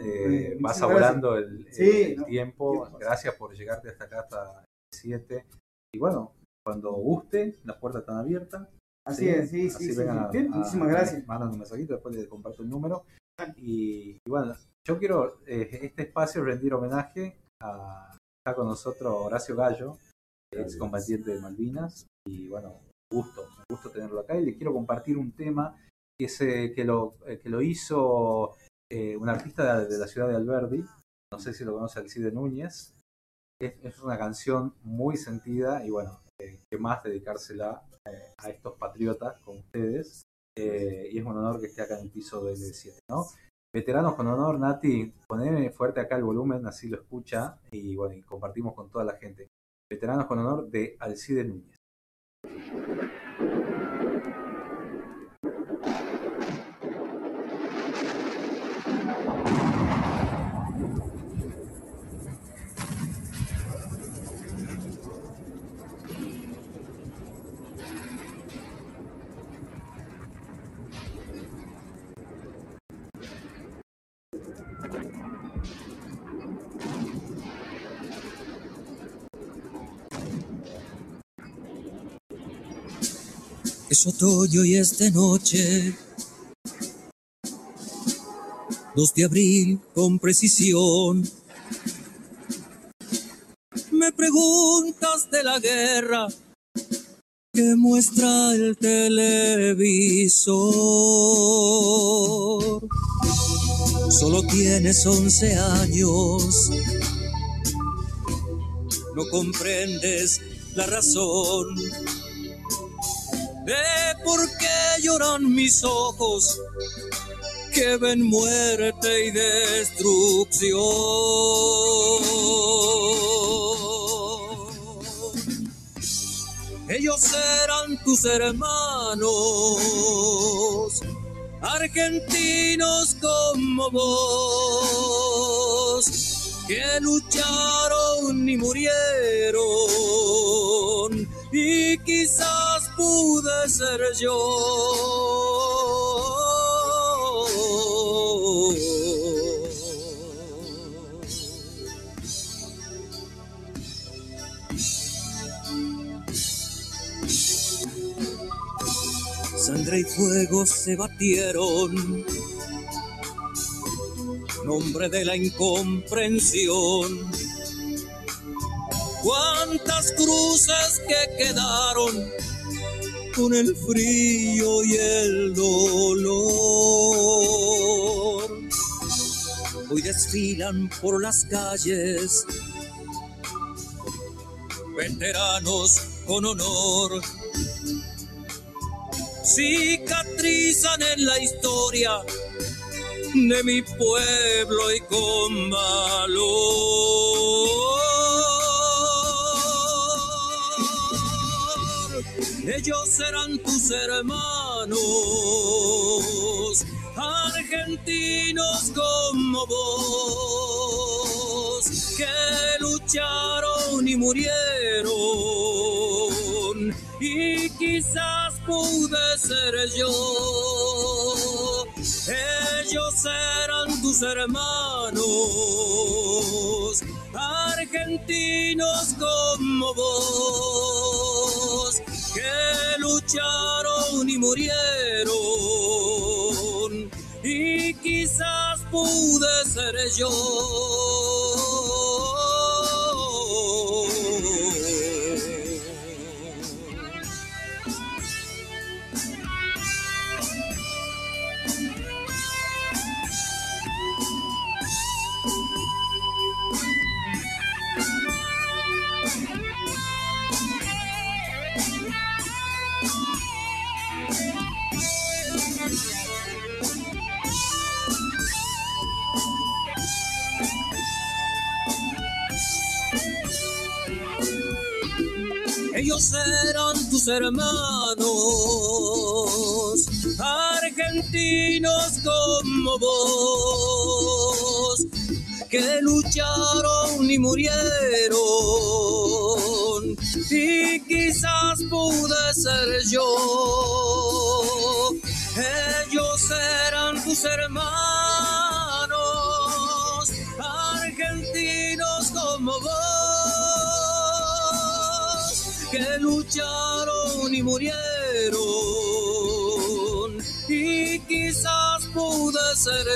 eh, Muchísimas vas volando el, el- Sí, el no, tiempo. Gracias por llegarte hasta acá, hasta el 7. Y bueno, cuando guste, las puertas están abiertas. Así es, sí, Así sí, sí, sí. a- Bien, a- muchísimas gracias. Mandan un mensajito, después les comparto el número. Y, y bueno, yo quiero eh, este espacio rendir homenaje a. Está con nosotros Horacio Gallo, ex combatiente de Malvinas. Y bueno, un gusto, un gusto tenerlo acá. Y le quiero compartir un tema que, se, que, lo, eh, que lo hizo eh, un artista de, de la ciudad de Alberdi. No sé si lo conoce Alcide Núñez. Es, es una canción muy sentida y bueno, eh, que más dedicársela eh, a estos patriotas como ustedes. Eh, y es un honor que esté acá en el piso del 7, ¿no? Veteranos con honor, Nati, poneme fuerte acá el volumen, así lo escucha y bueno, y compartimos con toda la gente. Veteranos con honor de Alcide Núñez. Es otoño y es de noche. 2 de abril con precisión. Me preguntas de la guerra que muestra el televisor. Solo tienes 11 años. No comprendes la razón de por qué lloran mis ojos que ven muerte y destrucción. Ellos eran tus hermanos, argentinos como vos, que lucharon y murieron, y quizás pude ser yo. Sangre y fuego se batieron, nombre de la incomprensión. Cuántas cruces que quedaron con el frío y el dolor. Hoy desfilan por las calles veteranos con honor cicatrizan en la historia de mi pueblo y con valor. Ellos eran tus hermanos, argentinos como vos, que lucharon y murieron y quizás pude ser yo. Ellos eran tus hermanos, argentinos como vos, que lucharon y murieron y quizás pude ser yo. Ellos eran tus hermanos, argentinos como vos, que lucharon y murieron, y quizás pude ser yo. Ellos eran tus hermanos, argentinos como vos que lucharon y murieron y quizás pude ser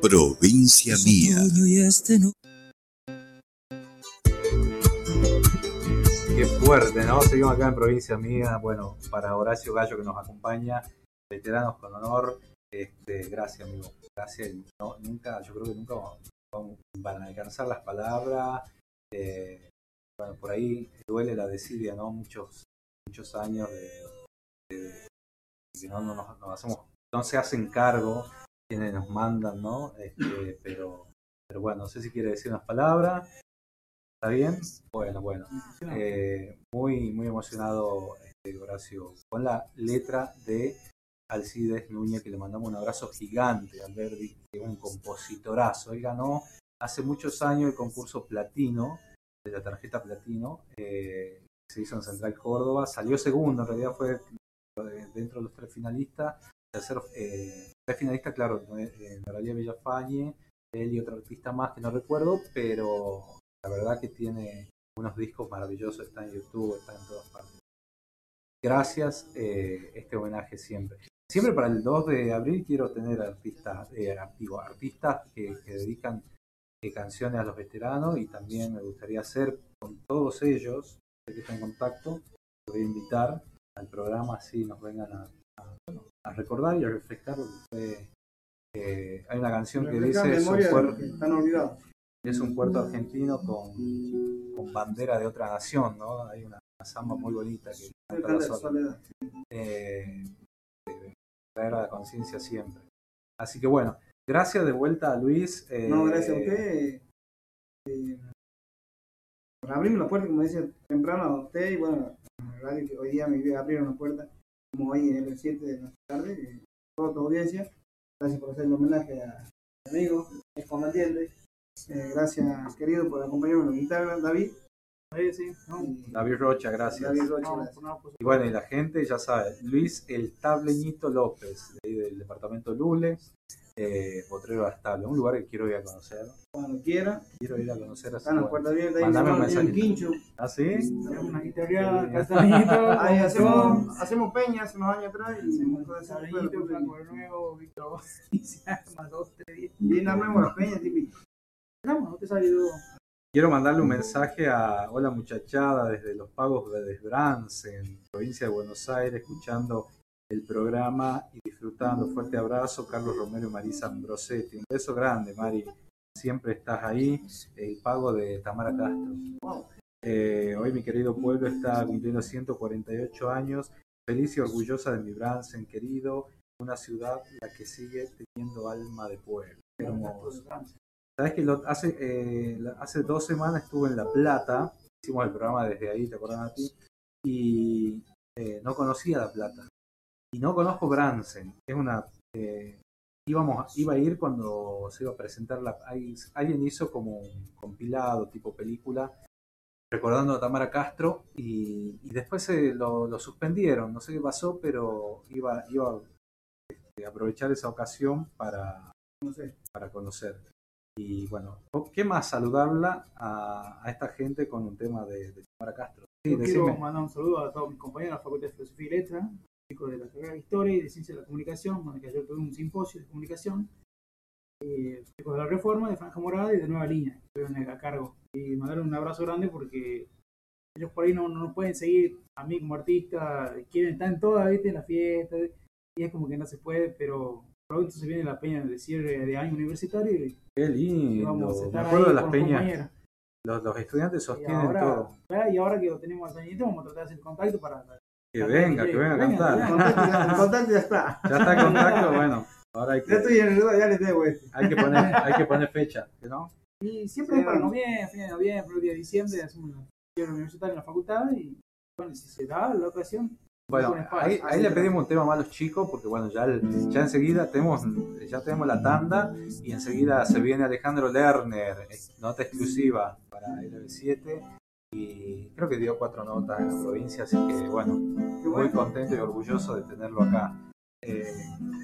Provincia mía. Qué fuerte, ¿no? Seguimos acá en provincia mía. Bueno, para Horacio Gallo que nos acompaña, veteranos con honor. Este, gracias, amigo. Gracias. No, nunca, yo creo que nunca van a alcanzar las palabras. Eh, bueno, por ahí duele la desidia, ¿no? Muchos, muchos años de, que no, no nos, nos hacemos, no se hacen cargo quienes nos mandan, ¿no? Este, pero, pero bueno, no sé si quiere decir unas palabras. ¿Está bien? Bueno, bueno. Eh, muy, muy emocionado este, Horacio con la letra de Alcides Núñez, que le mandamos un abrazo gigante al Verdi, que es un compositorazo. Él ganó hace muchos años el concurso platino, de la tarjeta platino, eh, se hizo en Central Córdoba, salió segundo, en realidad fue eh, dentro de los tres finalistas, tercero, eh, es finalista, claro, eh, Natalia Villafañe, él y otro artista más que no recuerdo, pero la verdad que tiene unos discos maravillosos, está en YouTube, está en todas partes. Gracias, eh, este homenaje siempre. Siempre para el 2 de abril quiero tener artistas, eh, digo, artistas que, que dedican eh, canciones a los veteranos y también me gustaría hacer con todos ellos, que están en contacto, voy a invitar al programa así nos vengan a, a, bueno, a recordar y a reflejar lo que fue. eh, hay una canción que dice los que están olvidados. Es un puerto argentino con, con bandera de otra nación, ¿no? Hay una, samba muy bonita que canta la soledad. Eh, de traer a la conciencia siempre. Así que bueno, gracias de vuelta a Luis. eh, No, gracias a usted. eh, por abrirme la puerta, como decía temprano a usted, y bueno, a la radio que hoy día me abrieron la puerta, como hoy en el 7 de la tarde, eh, toda tu audiencia. Gracias por hacer el homenaje a mi amigo, ex combatiente. Eh, gracias, querido, por acompañarme en la guitarra, David. Sí, sí, no, David Rocha, gracias. David Rocha, no, gracias. no, pues, Y bueno, y la gente ya sabe, Luis el Tableñito López, de ahí del departamento Lule, eh, Potrero de Estable, un lugar que quiero ir a conocer. Cuando quiera, Quiero ir a conocer así. están las puertas abiertas. Mandame un mensaje. un quincho. ¿Ah, sí? hacemos una guitarra, castañito, [LAUGHS] Ahí hacemos, hacemos peña hace unos años atrás y hacemos todo eso. flaco de nuevo, Víctor, [LAUGHS] y se arma dos, tres días. Y armemos las peñas típicas. No, no te salió. Quiero mandarle un mensaje a Hola Muchachada desde los pagos de Desbrance, en provincia de Buenos Aires, escuchando el programa y disfrutando. Fuerte abrazo, Carlos Romero y Marisa Ambrosetti. Un beso grande, Mari. Siempre estás ahí. El pago de Tamara Castro. Eh, hoy mi querido pueblo está cumpliendo 148 años. Feliz y orgullosa de mi Bransen, querido. Una ciudad la que sigue teniendo alma de pueblo. Hermoso. Sabes que lo- hace, eh, hace dos semanas estuve en La Plata, hicimos el programa desde ahí, ¿te acuerdas a ti? Y eh, no conocía La Plata. Y no conozco Bransen. Es una. eh, íbamos, iba a ir cuando se iba a presentar la. hay- alguien hizo como un compilado, tipo película, recordando a Tamara Castro, y, y después se lo, lo suspendieron. No sé qué pasó, pero iba, iba este, a aprovechar esa ocasión para, No sé. para conocer. Y bueno, ¿qué más saludarla a, a esta gente con un tema de, de Tamara Castro? Sí, Yo quiero mandar un saludo a todos mis compañeros de la Facultad de Filosofía y Letras, chicos de la carrera de Historia y de Ciencia de la Comunicación, donde ayer tuve un simposio de comunicación, eh, chicos de la Reforma, de Franja Morada y de Nueva Línea, que estuvieron a cargo. Y mandarle un abrazo grande porque ellos por ahí no, no nos pueden seguir a mí como artista, quieren estar en todas, ¿viste? en la fiesta, y es como que no se puede, pero pronto se viene la peña de cierre de año universitario y Qué lindo. vamos a Me acuerdo de las peñas. Los, los estudiantes Y sostienen ahora, todo. y ahora que lo tenemos al Tañito, vamos a tratar de hacer contacto para Que venga, que venga a cantar. El contacto ya- el contacto ya está. [LAUGHS] Ya está en contacto, bueno. Ahora hay Ya que, estoy en el lugar, ya les debo este. hay que, poner, hay que poner fecha, ¿no? Y siempre Sí, para noviembre, fin de noviembre, el día de diciembre, hacemos una cierre universitario en la facultad y bueno, si se da la ocasión, Bueno, ahí, ahí le pedimos un tema más a los chicos, porque bueno, ya, el- ya enseguida tenemos, ya tenemos la tanda y enseguida se viene Alejandro Lerner, ex- nota exclusiva para LB7 y creo que dio cuatro notas en la provincia, así que bueno, muy contento y orgulloso de tenerlo acá. Eh,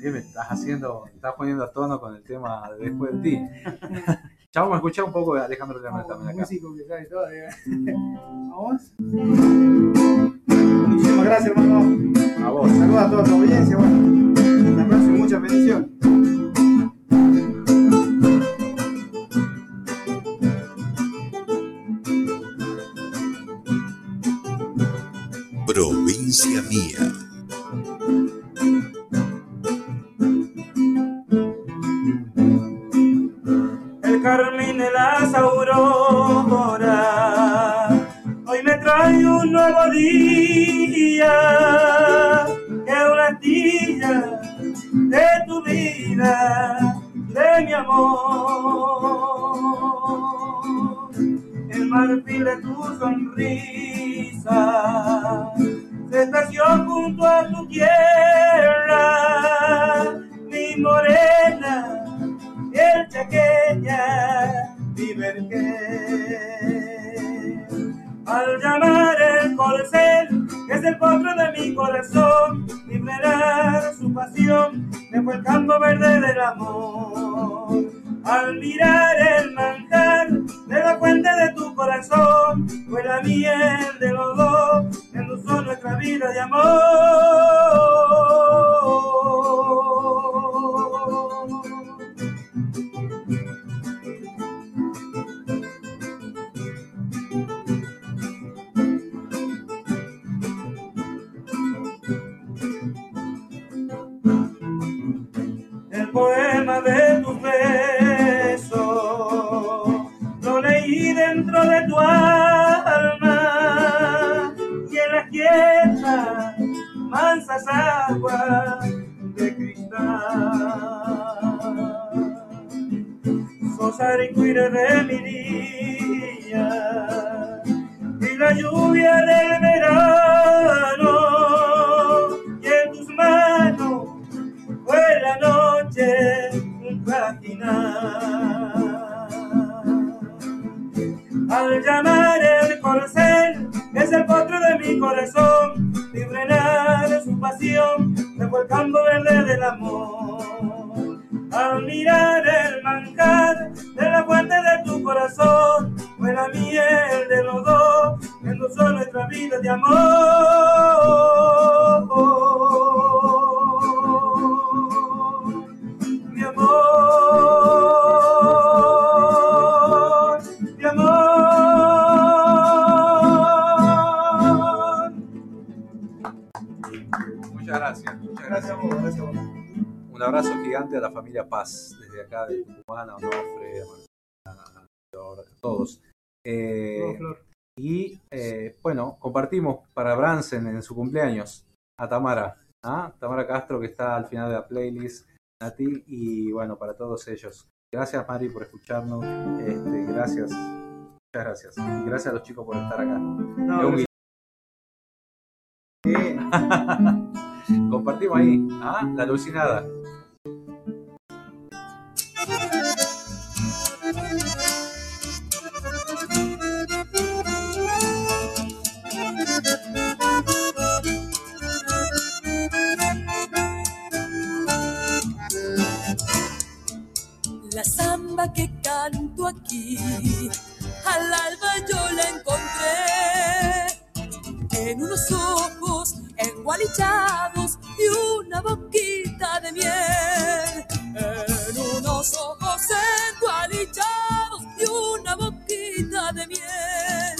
¿Qué me estás haciendo? Me estás poniendo a tono con el tema de después de ti. [LAUGHS] Chao, vamos a escuchar un poco de Alejandro Lerner también acá. músico que sabe todo. ¿eh? [LAUGHS] Vamos. Muchísimas gracias, hermano. A vos. Saludos a toda tu audiencia. Bueno, un abrazo y muchas bendiciones. Provincia mía. su cumpleaños, a Tamara, ¿ah? Tamara Castro que está al final de la playlist, a ti y bueno, para todos ellos. Gracias Mari por escucharnos, este, gracias, muchas gracias. Gracias a los chicos por estar acá. [LAUGHS] Compartimos ahí, ¿ah? La alucinada. que canto aquí. Al alma yo la encontré en unos ojos engualichados y una boquita de miel. En unos ojos engualichados y una boquita de miel.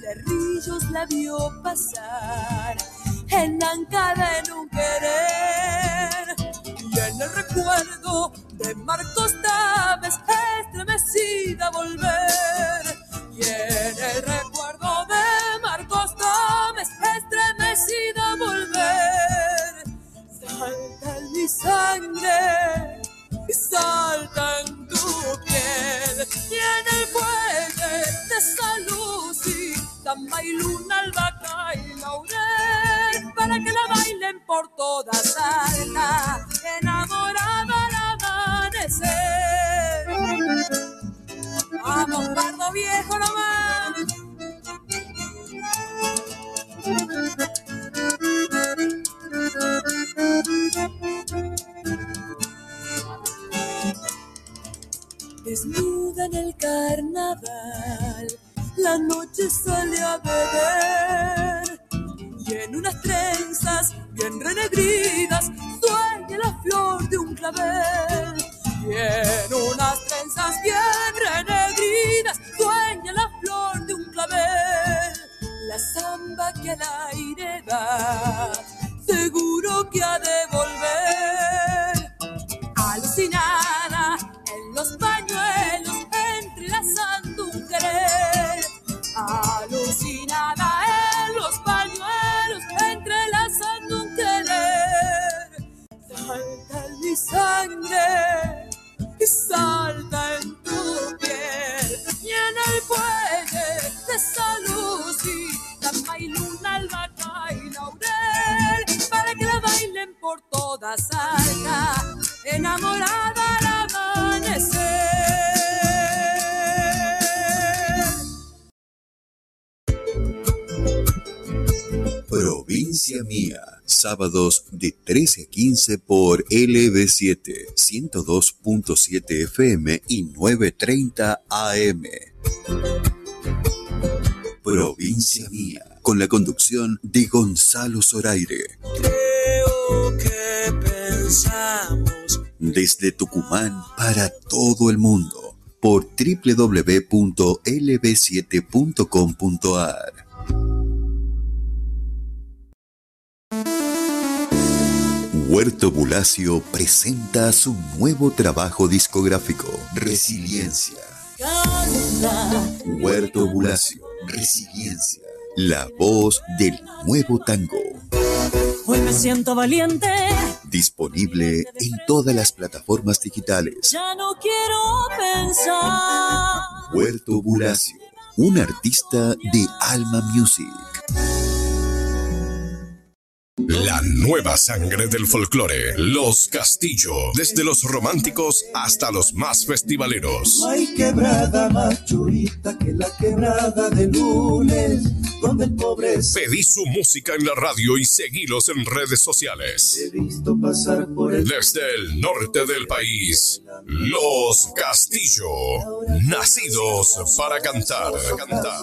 Cerrillos la vio pasar en en un 13 a 15 por LB7, 102.7 FM y 9.30 AM. Provincia Mía. Con la conducción de Gonzalo Zoraire. Creo que pensamos. Desde Tucumán para todo el mundo. Por www.lb7.com.ar. Huerto Bulacio presenta su nuevo trabajo discográfico, Resiliencia. Huerto Bulacio, Resiliencia, la voz del nuevo tango. Hoy me siento valiente. Disponible en todas las plataformas digitales. Ya no quiero pensar. Huerto Bulacio, un artista de Alma Music. La nueva sangre del folclore. Los Castillo. Desde los románticos hasta los más festivaleros. No hay quebrada más churita que la quebrada de lunes, donde el pobre es Pedí su música en la radio y seguilos en redes sociales. He visto pasar por el Desde el norte del país, Los Castillo. Nacidos para cantar. cantar.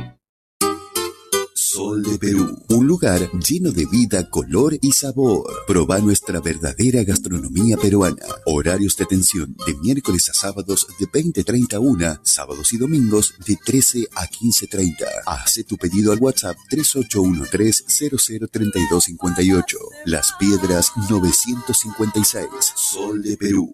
Sol de Perú, un lugar lleno de vida, color y sabor. Proba nuestra verdadera gastronomía peruana. Horarios de atención de miércoles a sábados de 20.30 a 1, sábados y domingos de 13 a 15.30. Hace tu pedido al WhatsApp 3813-003258. Las Piedras 956. Sol de Perú.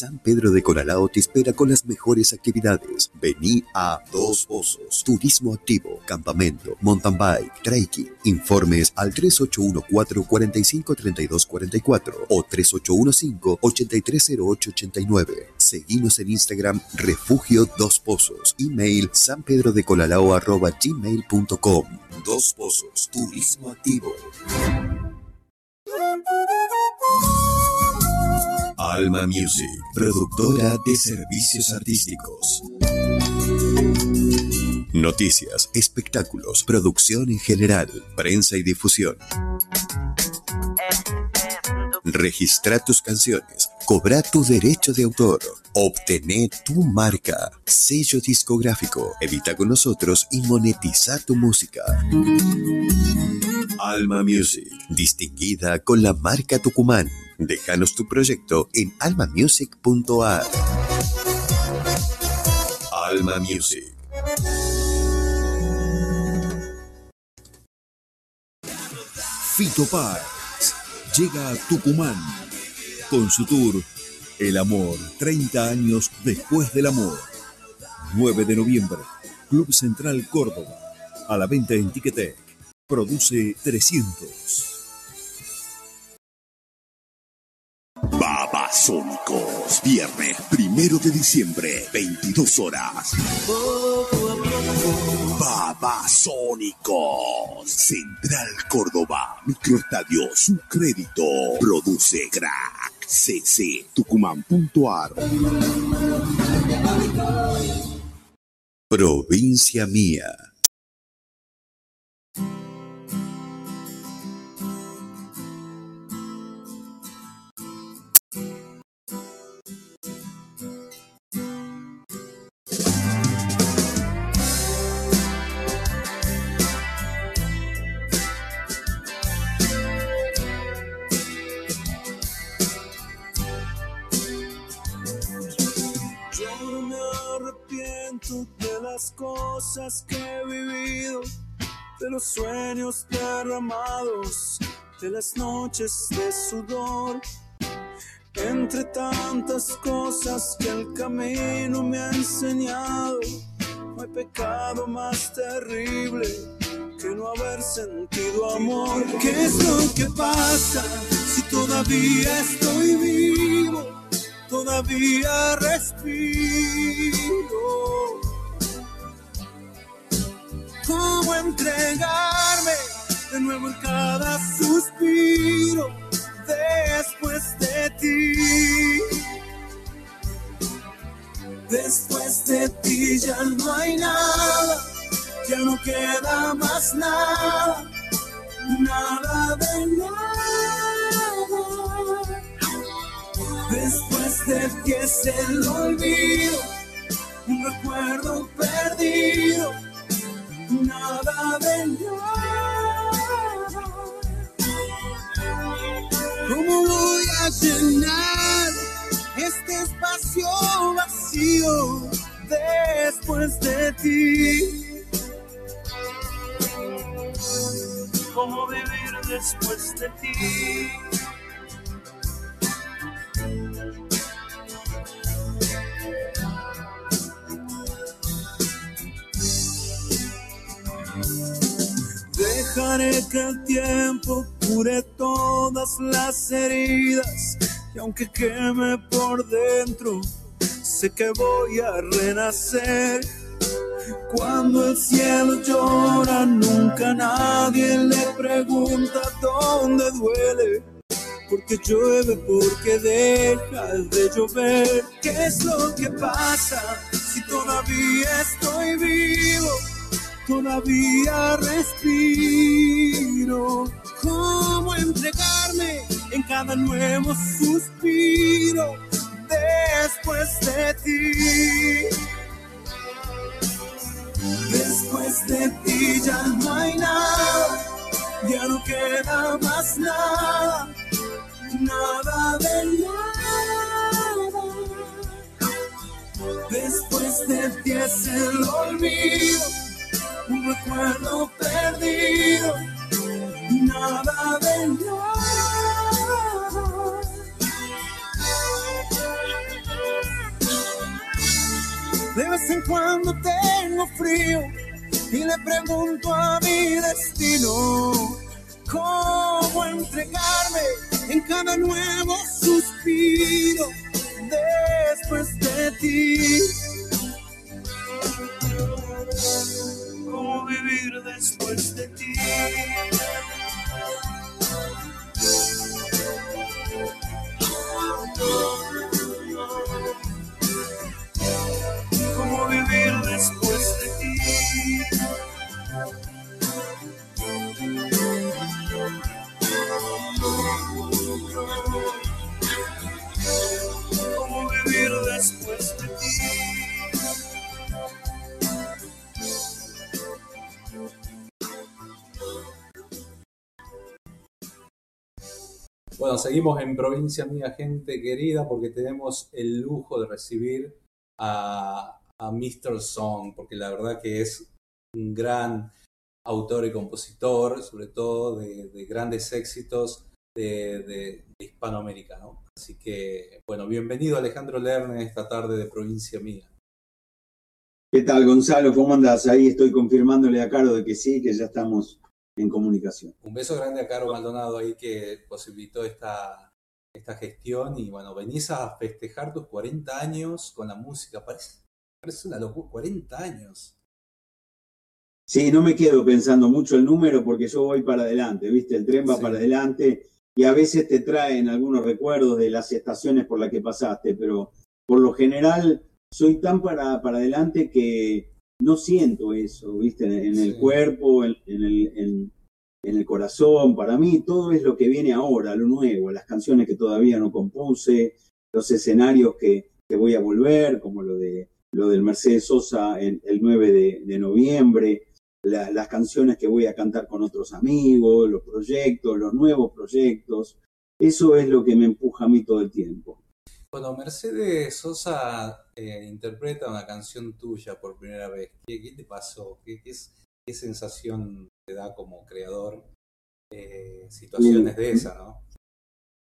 San Pedro de Coralao te espera con las mejores actividades. Vení a Dos Pozos, Turismo Activo, Campamento, Mountain Bike, Trekking. Informes al 3814-453244 o 3815-830889. Seguimos en Instagram Refugio Dos Pozos. Email sanpedrodecolalao arroba gmail.com. Dos Pozos, Turismo Activo. Alma Music, productora de servicios artísticos. Noticias, espectáculos, producción en general, prensa y difusión. Registra tus canciones, cobra tu derecho de autor, obtener tu marca, sello discográfico, edita con nosotros y monetiza tu música. Alma Music, distinguida con la marca Tucumán. Déjanos tu proyecto en almamusic.ar. Alma Music. Fito Páez llega a Tucumán con su tour El Amor, 30 años después del amor. 9 de noviembre, Club Central Córdoba, a la venta en Ticketek. Produce 300. Babasónicos, viernes primero de diciembre, 22 horas. Babasónicos, Central Córdoba, Microestadio Su Crédito, produce Crack, cc, tucumán.ar. Provincia Mía. Las noches de sudor. Entre tantas cosas que el camino me ha enseñado, no hay pecado más terrible que no haber sentido amor. ¿Qué es lo que pasa si todavía estoy vivo? Todavía respiro. ¿Cómo entregarme de nuevo en cada suspiro después de ti? Después de ti ya no hay nada ya no queda más nada, nada de nada. Después de ti es el olvido, un recuerdo perdido, nada de nada. ¿Cómo voy a llenar este espacio vacío después de ti? cómo vivir después de ti. Dejaré que el tiempo cure todas las heridas y aunque queme por dentro, sé que voy a renacer cuando el cielo llora, nunca nadie le pregunta dónde duele. Porque llueve, porque deja de llover. ¿Qué es lo que pasa si todavía estoy vivo? Todavía respiro. ¿Cómo entregarme en cada nuevo suspiro después de ti? Después de ti ya no hay nada, ya no queda más nada, nada de nada. Después de ti es el olvido, un recuerdo perdido, nada de nada. De vez en cuando tengo frío y le pregunto a mi destino cómo entregarme en cada nuevo suspiro después de ti. Cómo vivir después de ti. cómo vivir después seguimos en provincia mía, gente querida, porque tenemos el lujo de recibir a, Mr. Song, porque la verdad que es un gran autor y compositor, sobre todo de, de grandes éxitos de, de, Hispanoamérica, ¿no? Así que, bueno, bienvenido Alejandro Lerner esta tarde de Provincia Mía. ¿Qué tal, Gonzalo? ¿Cómo andas? Ahí estoy confirmándole a Caro de que sí, que ya estamos en comunicación. Un beso grande a Caro Maldonado ahí que posibilitó esta, esta gestión y bueno, venís a festejar tus 40 años con la música, parece, parece una locura, 40 años. Sí, no me quedo pensando mucho el número porque yo voy para adelante, ¿viste? El tren va Sí. para adelante y a veces te traen algunos recuerdos de las estaciones por las que pasaste, pero por lo general soy tan para, para adelante que no siento eso, ¿viste? En, en el Sí. cuerpo, en, en el, en- en el corazón. Para mí todo es lo que viene ahora, lo nuevo, las canciones que todavía no compuse, los escenarios que, que voy a volver, como lo de lo del Mercedes Sosa en- el 9 de, de noviembre, la- las canciones que voy a cantar con otros amigos, los proyectos, los nuevos proyectos. Eso es lo que me empuja a mí todo el tiempo. Cuando Mercedes Sosa eh, interpreta una canción tuya por primera vez, ¿qué, qué te pasó? ¿Qué, qué es- qué sensación te da como creador eh, situaciones de esa, no?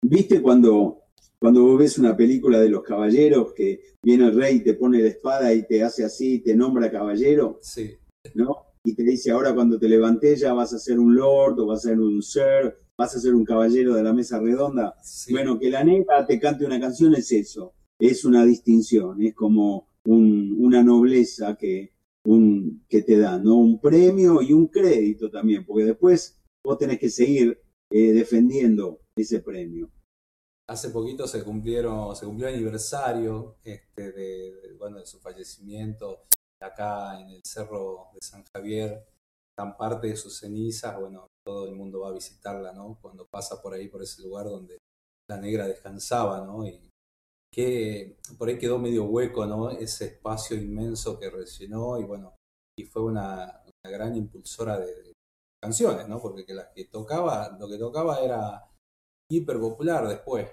¿Viste cuando, cuando vos ves una película de los caballeros que viene el rey, te pone la espada y te hace así, te nombra caballero? Sí. ¿No? Y te dice, ahora cuando te levantes ya vas a ser un lord o vas a ser un sir, vas a ser un caballero de la mesa redonda. Bueno, que la negra te cante una canción es eso, es una distinción, es como un- una nobleza que, un, que te da, ¿no? Un premio y un crédito también, porque después vos tenés que seguir eh, defendiendo ese premio. Hace poquito se cumplieron, se cumplió el aniversario este, de, de, bueno, de su fallecimiento acá en el Cerro de San Javier. Tan parte de sus cenizas, bueno, todo el mundo va a visitarla, ¿no? Cuando pasa por ahí, por ese lugar donde la negra descansaba, ¿no? Y que por ahí quedó medio hueco, ¿no? Ese espacio inmenso que rellenó y bueno, y fue una, una gran impulsora de, de canciones, ¿no? Porque que las que tocaba, lo que tocaba era hiper popular después.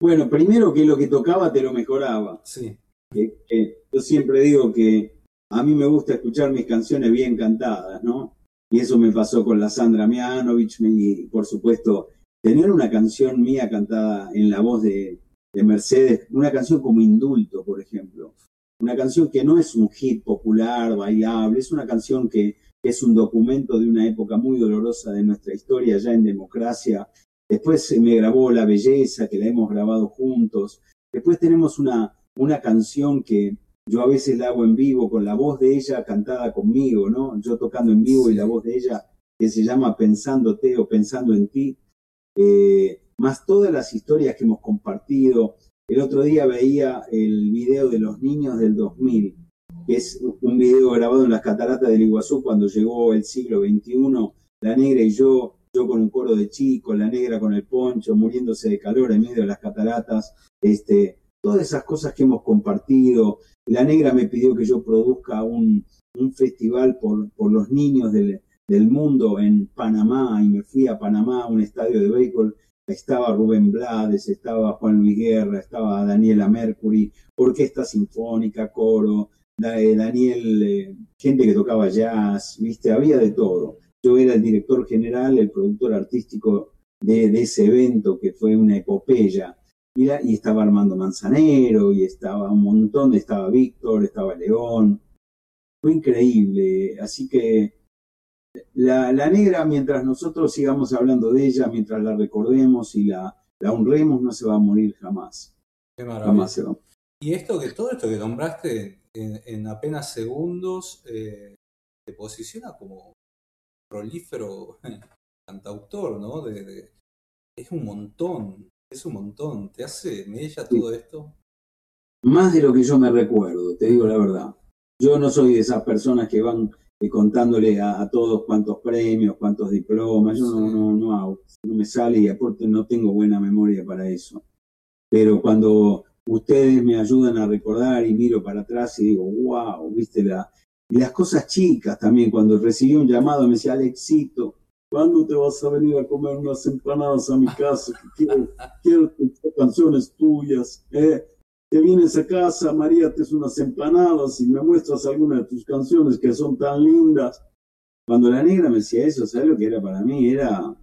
Bueno, primero que lo que tocaba te lo mejoraba. Sí. Que- que yo siempre digo que a mí me gusta escuchar mis canciones bien cantadas, ¿no? Y eso me pasó con la Sandra Mianovich y, por supuesto, tener una canción mía cantada en la voz de, de Mercedes, una canción como Indulto, por ejemplo. Una canción que no es un hit popular, bailable, es una canción que, es un documento de una época muy dolorosa de nuestra historia ya en democracia. Después me grabó La Belleza, que la hemos grabado juntos. Después tenemos una, una canción que yo a veces la hago en vivo con la voz de ella cantada conmigo, ¿no? Yo tocando en vivo y la voz de ella que se llama Pensándote o Pensando en ti. Eh, más todas las historias que hemos compartido. El otro día veía el video de los niños del 2000, que es un video grabado en las cataratas del Iguazú cuando llegó el siglo XXI, la negra y yo, yo con un coro de chicos, la negra con el poncho, muriéndose de calor en medio de las cataratas, este, todas esas cosas que hemos compartido. La negra me pidió que yo produzca un, festival por, los niños del, mundo en Panamá y me fui a Panamá a un estadio de béisbol estaba Rubén Blades, estaba Juan Luis Guerra, estaba Daniela Mercury, orquesta sinfónica, coro, eh, Daniel, eh, gente que tocaba jazz, viste, había de todo. Yo era el director general, el productor artístico de ese evento que fue una epopeya. Y, la- y estaba Armando Manzanero, y estaba un montón, estaba Víctor, estaba León. Fue increíble. Así que la, la negra, mientras nosotros sigamos hablando de ella, mientras la recordemos y la, la honremos, no se va a morir jamás. Qué maravilla. Jamás se va. Y esto que todo esto que nombraste en, en apenas segundos eh, te posiciona como prolífero [LAUGHS] cantautor, ¿no? De, de- es un montón, es un montón. ¿Te hace mella todo esto? Más de lo que yo me recuerdo, te digo la verdad. Yo no soy de esas personas que van eh, contándole a, a todos cuántos premios, cuántos diplomas. Yo no, no, no hago, no me sale y aparte no tengo buena memoria para eso. Pero cuando ustedes me ayudan a recordar y miro para atrás y digo, wow, viste la. Y las cosas chicas también, cuando recibí un llamado me decía, Alexito, ¿cuándo te vas a venir a comer unas empanadas a mi casa? Quiero, quiero canciones tuyas. ¿eh? Te vienes a casa, María, te hace unas empanadas y me muestras algunas de tus canciones que son tan lindas. Cuando la negra me decía eso, ¿sabes lo que era para mí? Era,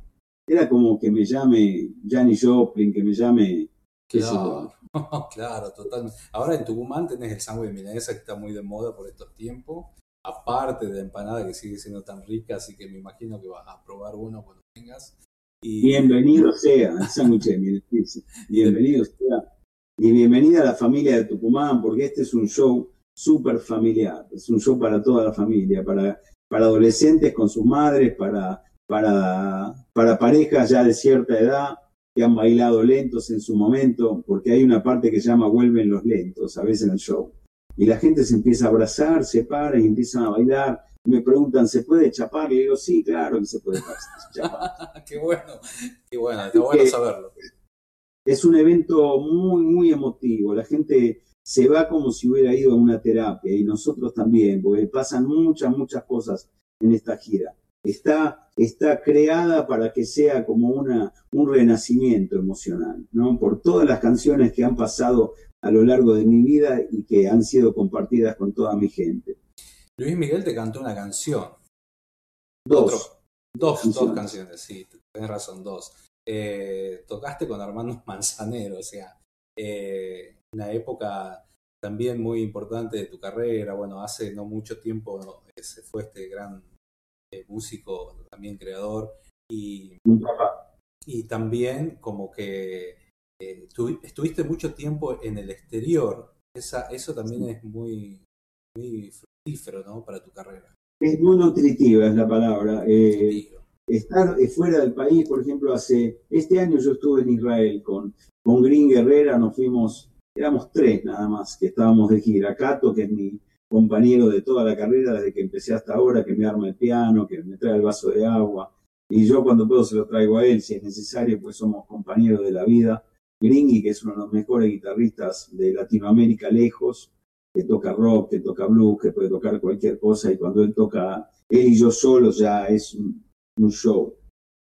era como que me llame Janis Joplin, que me llame. Claro, [LAUGHS] claro, totalmente. Ahora en Tucumán tenés el sándwich de milanesa que está muy de moda por estos tiempos. Aparte de la empanada que sigue siendo tan rica, así que me imagino que vas a probar uno cuando vengas. Bienvenido sea, [LAUGHS] sándwich de. Bienvenido sea. Y bienvenida a la familia de Tucumán, porque este es un show súper familiar. Es un show para toda la familia, para, para adolescentes con sus madres, para, para, para parejas ya de cierta edad que han bailado lentos en su momento, porque hay una parte que se llama Vuelven los lentos, a veces en el show. Y la gente se empieza a abrazar, se para y empiezan a bailar. Me preguntan, ¿se puede chapar? Y le digo, sí, claro que se puede chapar. [LAUGHS] qué bueno, qué bueno, está bueno saberlo. es un evento muy, muy emotivo. La gente se va como si hubiera ido a una terapia y nosotros también, porque pasan muchas, muchas cosas en esta gira. está, está creada para que sea como una, un renacimiento emocional, ¿no? Por todas las canciones que han pasado a lo largo de mi vida y que han sido compartidas con toda mi gente. Luis Miguel te cantó una canción. Dos. Dos, dos canciones, sí, tenés razón, dos. Eh, tocaste con Armando [LAUGHS] Manzanero, o sea, eh, una época también muy importante de tu carrera. Bueno, hace no mucho tiempo eh, se fue este gran eh, músico, también creador, y, y también como que eh, estuviste mucho tiempo en el exterior. Esa, eso también es muy, muy fructífero ¿no? para tu carrera. Es muy nutritiva, es la palabra. estar fuera del país, por ejemplo, hace este año yo estuve en Israel con, con Green Guerrera, nos fuimos éramos tres nada más que estábamos de gira. Cato, que es mi compañero de toda la carrera desde que empecé hasta ahora, que me arma el piano, que me trae el vaso de agua. Y yo cuando puedo se lo traigo a él, si es necesario, pues somos compañeros de la vida. Gringy, que es uno de los mejores guitarristas de Latinoamérica lejos, que toca rock, que toca blues, que puede tocar cualquier cosa, y cuando él toca, él y yo solos ya es un, un show.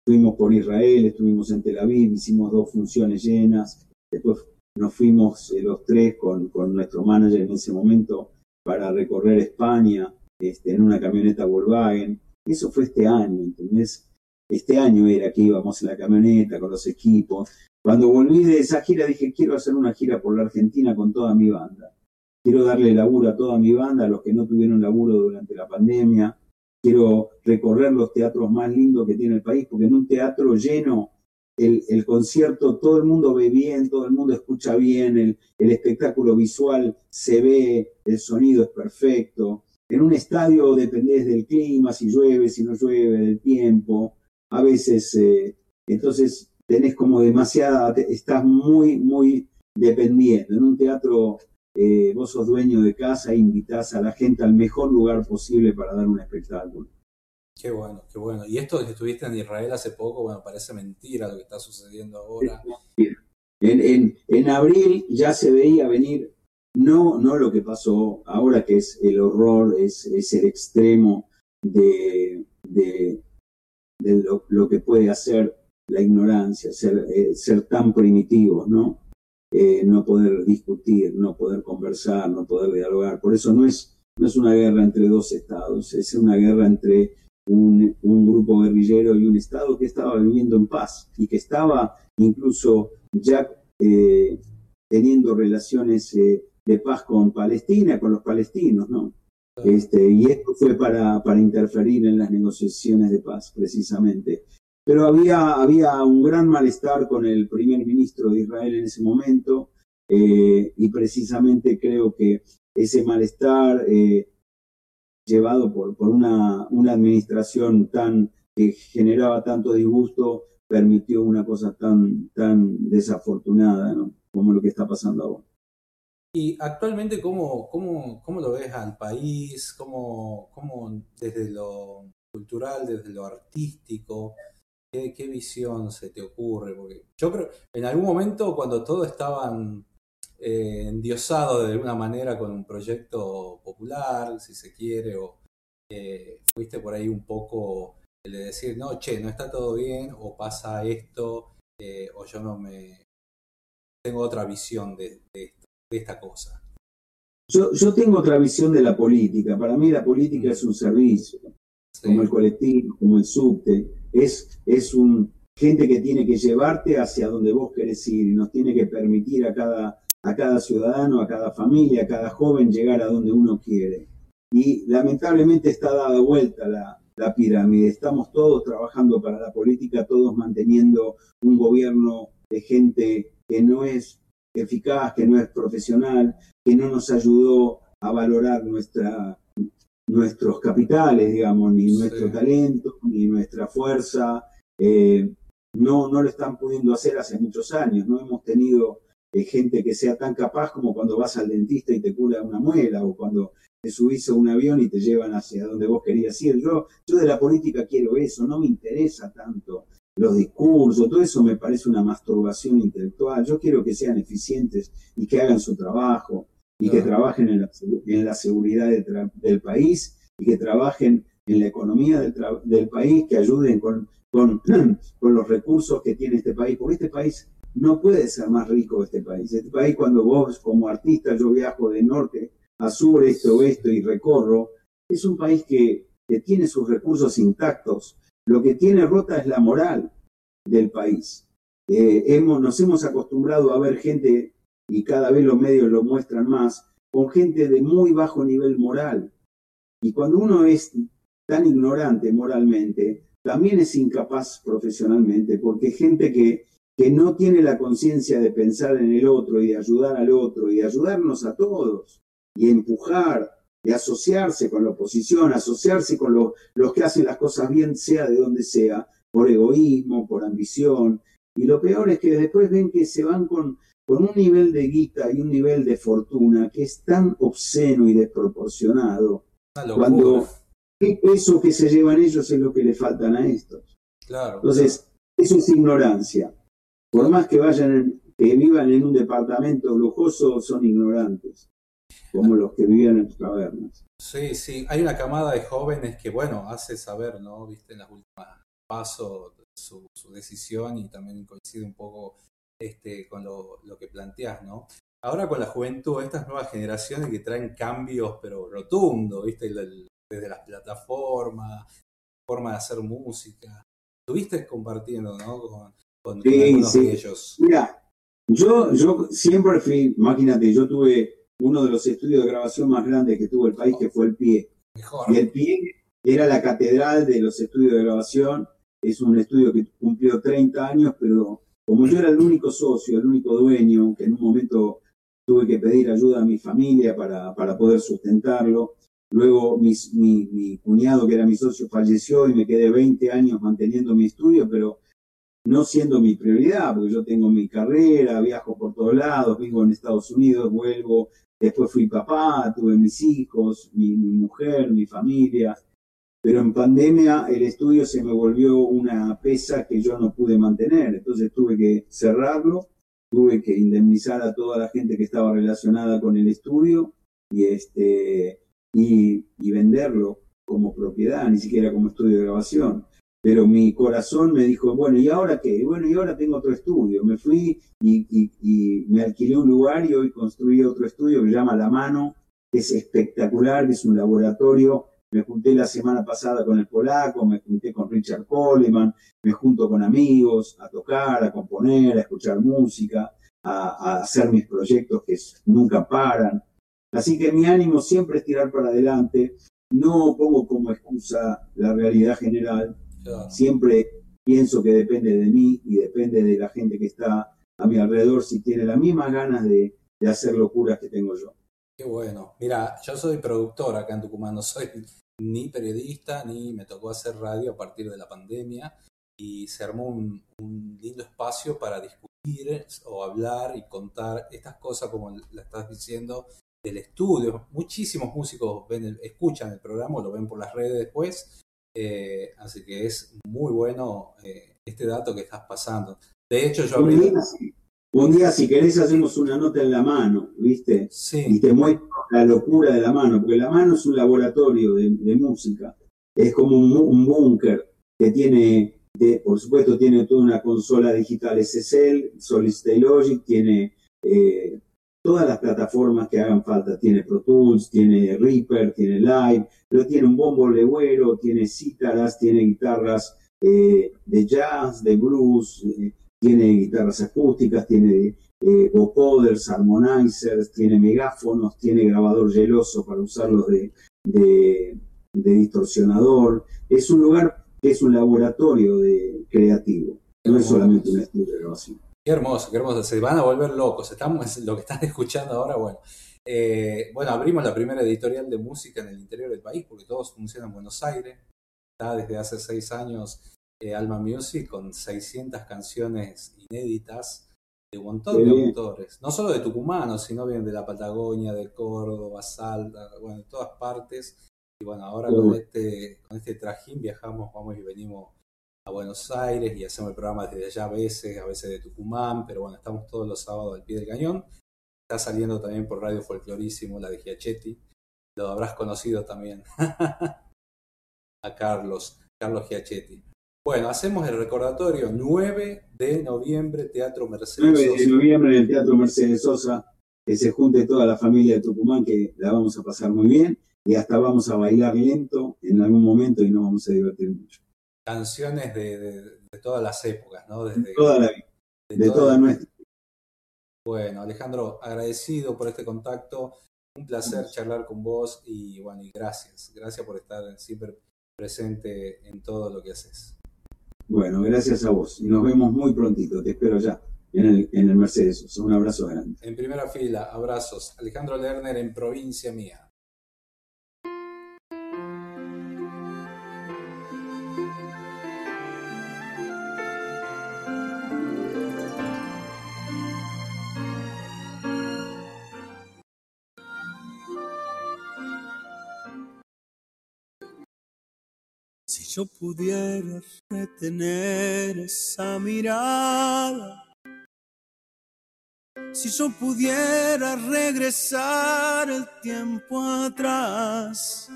Estuvimos por Israel, estuvimos en Tel Aviv, hicimos dos funciones llenas, después nos fuimos eh, los tres con, con, nuestro manager en ese momento para recorrer España este, en una camioneta Volkswagen. Eso fue este año, ¿entendés? Este año era que íbamos en la camioneta con los equipos. Cuando volví de esa gira dije, quiero hacer una gira por la Argentina con toda mi banda. Quiero darle laburo a toda mi banda, a los que no tuvieron laburo durante la pandemia. Quiero recorrer los teatros más lindos que tiene el país, porque en un teatro lleno el, concierto, todo el mundo ve bien, todo el mundo escucha bien, el, espectáculo visual se ve, el sonido es perfecto. En un estadio dependés del clima, si llueve, si no llueve, del tiempo. A veces, eh, entonces tenés como demasiada, estás muy, muy dependiendo. En un teatro eh, vos sos dueño de casa e invitás a la gente al mejor lugar posible para dar un espectáculo. Qué bueno, qué bueno. Y esto de que estuviste en Israel hace poco, bueno, parece mentira lo que está sucediendo ahora. En, en, en abril ya se veía venir, no, no lo que pasó ahora, que es el horror, es, es el extremo de, de, de lo, lo, que puede hacer la ignorancia, ser, eh, ser tan primitivos, ¿no? Eh, no poder discutir, no poder conversar, no poder dialogar. Por eso no es, no es una guerra entre dos estados, es una guerra entre un, grupo guerrillero y un Estado que estaba viviendo en paz y que estaba incluso ya eh, teniendo relaciones de paz con Palestina, con los palestinos, ¿no? Este, y esto fue para, para interferir en las negociaciones de paz, precisamente. Pero había, había un gran malestar con el primer ministro de Israel en ese momento, eh, y precisamente creo que ese malestar llevado por, por una, una administración tan que generaba tanto disgusto, permitió una cosa tan, tan desafortunada como lo que está pasando ahora. Y actualmente, ¿cómo, cómo, cómo lo ves al país? ¿Cómo, cómo desde lo cultural, desde lo artístico, ¿qué, qué visión se te ocurre? Porque yo creo, en algún momento cuando todos estaban eh, endiosado de alguna manera con un proyecto popular, si se quiere, o eh, fuiste por ahí un poco el de decir, no, che, no está todo bien, o pasa esto, eh, o yo no me... Tengo otra visión de, de, esta cosa. Yo, yo, tengo otra visión de la política. Para mí la política es un servicio, como el colectivo, como el subte. Es, es un gente que tiene que llevarte hacia donde vos querés ir y nos tiene que permitir a cada a cada ciudadano, a cada familia, a cada joven llegar a donde uno quiere. Y lamentablemente está dada vuelta la, la pirámide. Estamos todos trabajando para la política, todos manteniendo un gobierno de gente que no es eficaz, que no es profesional, que no nos ayudó a valorar nuestra, nuestros capitales, digamos, ni nuestro talento, ni nuestra fuerza. Eh, no, no lo están pudiendo hacer hace muchos años. No hemos tenido gente que sea tan capaz como cuando vas al dentista y te cura una muela o cuando te subís a un avión y te llevan hacia donde vos querías ir. Yo, yo de la política quiero eso, no me interesa tanto los discursos, todo eso me parece una masturbación intelectual. Yo quiero que sean eficientes y que hagan su trabajo y que trabajen en la, en la seguridad del país y que trabajen en la economía del, tra- del país, que ayuden con, con, [CLEARS THROAT] con los recursos que tiene este país, porque este país no puede ser más rico este país. Este país, cuando vos como artista, yo viajo de norte a sur, este, oeste y recorro, es un país que, que tiene sus recursos intactos. Lo que tiene rota es la moral del país. Eh, hemos, nos hemos acostumbrado a ver gente, y cada vez los medios lo muestran más, con gente de muy bajo nivel moral. Y cuando uno es tan ignorante moralmente, también es incapaz profesionalmente, porque gente que, que no tiene la conciencia de pensar en el otro y de ayudar al otro y de ayudarnos a todos y empujar y asociarse con la oposición, asociarse con lo- los que hacen las cosas bien, sea de donde sea, por egoísmo, por ambición. Y lo peor es que después ven que se van con, con un nivel de guita y un nivel de fortuna que es tan obsceno y desproporcionado, cuando eso que se llevan ellos es lo que le faltan a estos. Claro. Entonces, eso es ignorancia. Por más que vayan, en- que vivan en un departamento lujoso, son ignorantes, como los que vivían en cavernas. Sí, sí, hay una camada de jóvenes que, bueno, hace saber, ¿no? Viste, en las últimas pasos su, su decisión y también coincide un poco este, con lo, lo que planteás, ¿no? Ahora con la juventud, estas nuevas generaciones que traen cambios, pero rotundos, ¿viste? El- el- Desde las plataformas, forma de hacer música. Estuviste compartiendo, ¿no? Con, con, con Sí, algunos sí. de ellos. Mira, yo, yo siempre fui, imagínate, yo tuve uno de los estudios de grabación más grandes que tuvo el país, que fue el PIE. Mejor. Y el PIE era la catedral de los estudios de grabación. Es un estudio que cumplió 30 años, pero como yo era el único socio, el único dueño, que en un momento tuve que pedir ayuda a mi familia para, para poder sustentarlo. Luego mi, mi cuñado, que era mi socio, falleció y me quedé 20 años manteniendo mi estudio, pero no siendo mi prioridad, porque yo tengo mi carrera, viajo por todos lados, vivo en Estados Unidos, vuelvo, después fui papá, tuve mis hijos, mi mujer, mi familia, pero en pandemia el estudio se me volvió una pesa que yo no pude mantener, entonces tuve que cerrarlo, tuve que indemnizar a toda la gente que estaba relacionada con el estudio y este y, y venderlo como propiedad, ni siquiera como estudio de grabación pero mi corazón me dijo, bueno, ¿y ahora qué? Bueno, y ahora tengo otro estudio. Me fui y, y- y me alquilé un lugar y hoy construí otro estudio que se llama La Mano, que es espectacular, es un laboratorio. Me junté la semana pasada con el polaco, me junté con Richard Coleman, me junto con amigos a tocar, a componer, a escuchar música, a, a hacer mis proyectos que nunca paran. Así que mi ánimo siempre es tirar para adelante. No pongo como excusa la realidad general, Siempre pienso que depende de mí y depende de la gente que está a mi alrededor si tiene las mismas ganas de, de hacer locuras que tengo yo. Qué bueno. Mira, yo soy productor acá en Tucumán, no soy [LAUGHS] ni periodista, ni me tocó hacer radio a partir de la pandemia y se armó un, un lindo espacio para discutir o hablar y contar estas cosas como la estás diciendo del estudio. Muchísimos músicos ven el- escuchan el programa lo ven por las redes después, eh, así que es muy bueno eh, este dato que estás pasando. De hecho, yo abrí... un día, si querés, hacemos una nota en la mano, ¿viste? Y te muestro la locura de la mano, porque la mano es un laboratorio de, de música. Es como un, un búnker que tiene, de- por supuesto, tiene toda una consola digital SSL, Solid State Logic, tiene eh, todas las plataformas que hagan falta. Tiene Pro Tools, tiene Reaper, tiene Live, pero tiene un bombo legüero, tiene cítaras, tiene guitarras eh, de jazz, de blues, eh, tiene guitarras acústicas, tiene eh, vocoders, harmonizers, tiene megáfonos, tiene grabador geloso para usarlos de, distorsionador. Es un lugar que es un laboratorio de creativo, no es solamente un estudio de grabación. Qué hermoso, qué hermoso. Se van a volver locos. Estamos, lo que están [LAUGHS] escuchando ahora, bueno. Eh, bueno, abrimos la primera editorial de música en el interior del país, porque todos funcionan en Buenos Aires. Está desde hace seis años eh, Alma Music con 600 canciones inéditas de un montón de autores. No solo de tucumanos, sino bien de la Patagonia, de Córdoba, Salta, bueno, de todas partes. Y bueno, ahora con este, con este trajín viajamos, vamos y venimos a Buenos Aires y hacemos el programa desde allá a veces, a veces de Tucumán, pero bueno, estamos todos los sábados al pie del cañón. Está saliendo también por Radio Folclorísimo, la de Giachetti. Lo habrás conocido también. [LAUGHS] a Carlos, Carlos Giachetti. Bueno, hacemos el recordatorio 9 de noviembre, Teatro Mercedes 9 de Sosa. noviembre en el Teatro Mercedes Sosa, que se junte toda la familia de Tucumán, que la vamos a pasar muy bien y hasta vamos a bailar lento en algún momento y nos vamos a divertir mucho. Canciones de, de- de todas las épocas, ¿no? Desde, Toda la vida, de toda nuestra. Bueno, Alejandro, agradecido por este contacto. Un placer charlar con vos y bueno, y gracias. Gracias por estar siempre presente en todo lo que haces. Bueno, gracias a vos. Y nos vemos muy prontito. Te espero ya en el, en el Mercedes. Un abrazo grande. En primera fila, abrazos. Alejandro Lerner en Provincia Mía. Yo pudiera retener esa mirada, si yo pudiera regresar el tiempo atrás,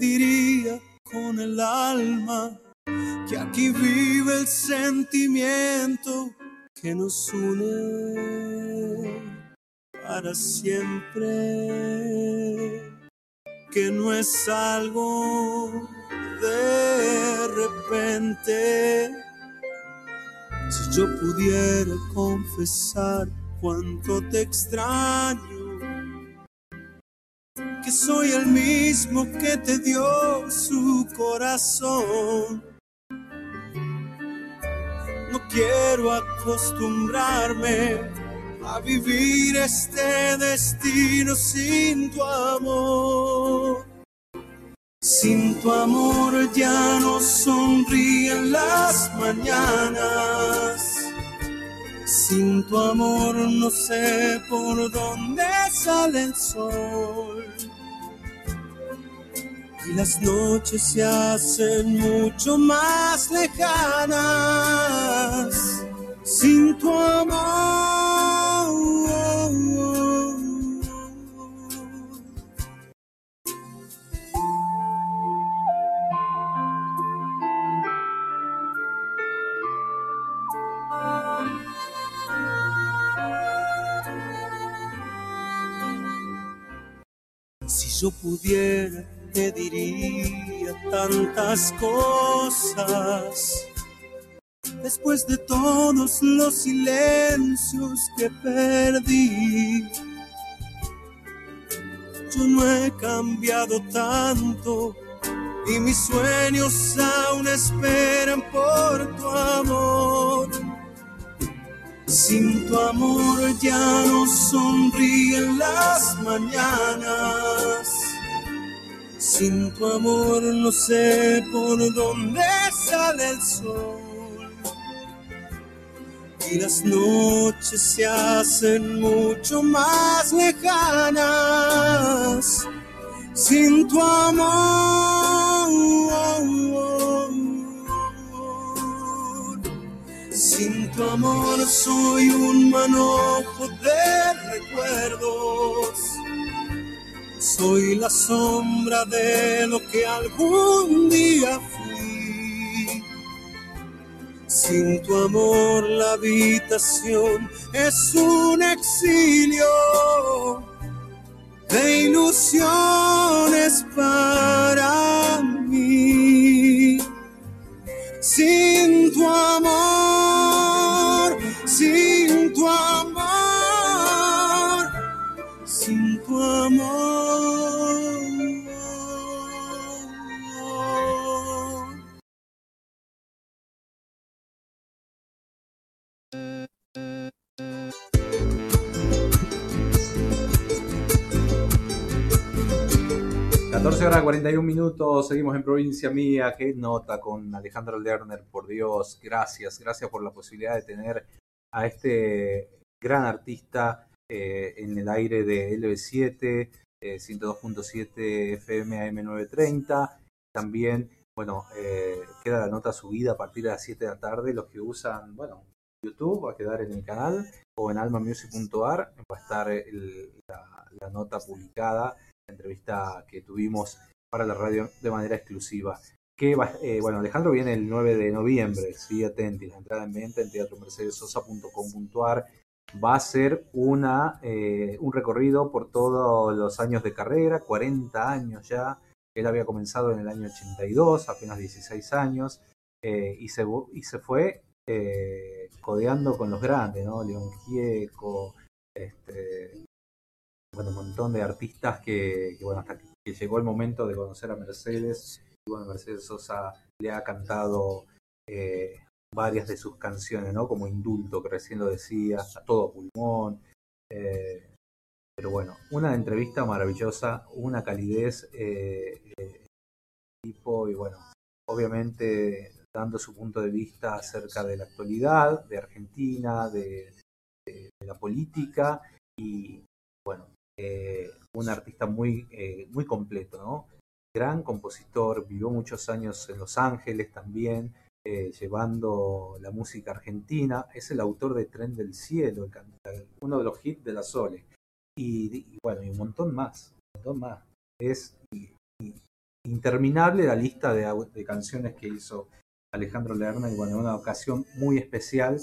diría con el alma que aquí vive el sentimiento que nos une para siempre que no es algo de repente. Si yo pudiera confesar cuánto te extraño, que soy el mismo que te dio su corazón. No quiero acostumbrarme a vivir este destino sin tu amor. Sin tu amor ya no sonríen las mañanas. Sin tu amor no sé por dónde sale el sol. Y las noches se hacen mucho más lejanas. Sin tu amor. Pudiera, te diría tantas cosas. Después de todos los silencios que perdí, yo no he cambiado tanto y mis sueños aún esperan por tu amor. Sin tu amor ya no sonríen las mañanas. Sin tu amor no sé por dónde sale el sol. Y las noches se hacen mucho más lejanas. Sin tu amor. Sin tu amor soy un manojo de recuerdos. Soy la sombra de lo que algún día fui. Sin tu amor la habitación es un exilio de ilusiones para mí. Sin tu amor, sin tu amor, sin tu amor. Gracias. 14 horas 41 minutos, seguimos en Provincia Mía. Qué nota con Alejandro Lerner, por Dios. Gracias, gracias por la posibilidad de tener a este gran artista eh, en el aire de LB7, eh, 102.7 FM AM930. También, bueno, eh, queda la nota subida a partir de las 7 de la tarde. Los que usan, bueno, YouTube va a quedar en el canal o en almamusic.ar va a estar la nota publicada, la entrevista que tuvimos para la radio de manera exclusiva. Que va- eh, bueno, Alejandro viene el 9 de noviembre, sí, atenti, la entrada en venta en teatromercedesosa.com.ar va a ser una, eh, un recorrido por todos los años de carrera, 40 años ya. Él había comenzado en el año 82, apenas 16 años, eh, y, se, y se fue eh, codeando con los grandes, ¿no? León Gieco, este, bueno, un montón de artistas que, que, bueno, hasta que, que llegó el momento de conocer a Mercedes, y bueno, Mercedes Sosa le ha cantado eh, varias de sus canciones, ¿no? Como Indulto, que recién lo decía, a todo pulmón. eh, pero bueno, una entrevista maravillosa, una calidez eh, eh, tipo y bueno, obviamente dando su punto de vista acerca de la actualidad, de Argentina, de, de- la política y bueno, un artista muy, muy completo, ¿no? Gran compositor, vivió muchos años en Los Ángeles también, eh, llevando la música argentina. Es el autor de Tren del Cielo, uno de los hits de la Sole. Y, bueno, y un montón más, un montón más. Es interminable la lista de canciones que hizo Alejandro Lerner y bueno, una ocasión muy especial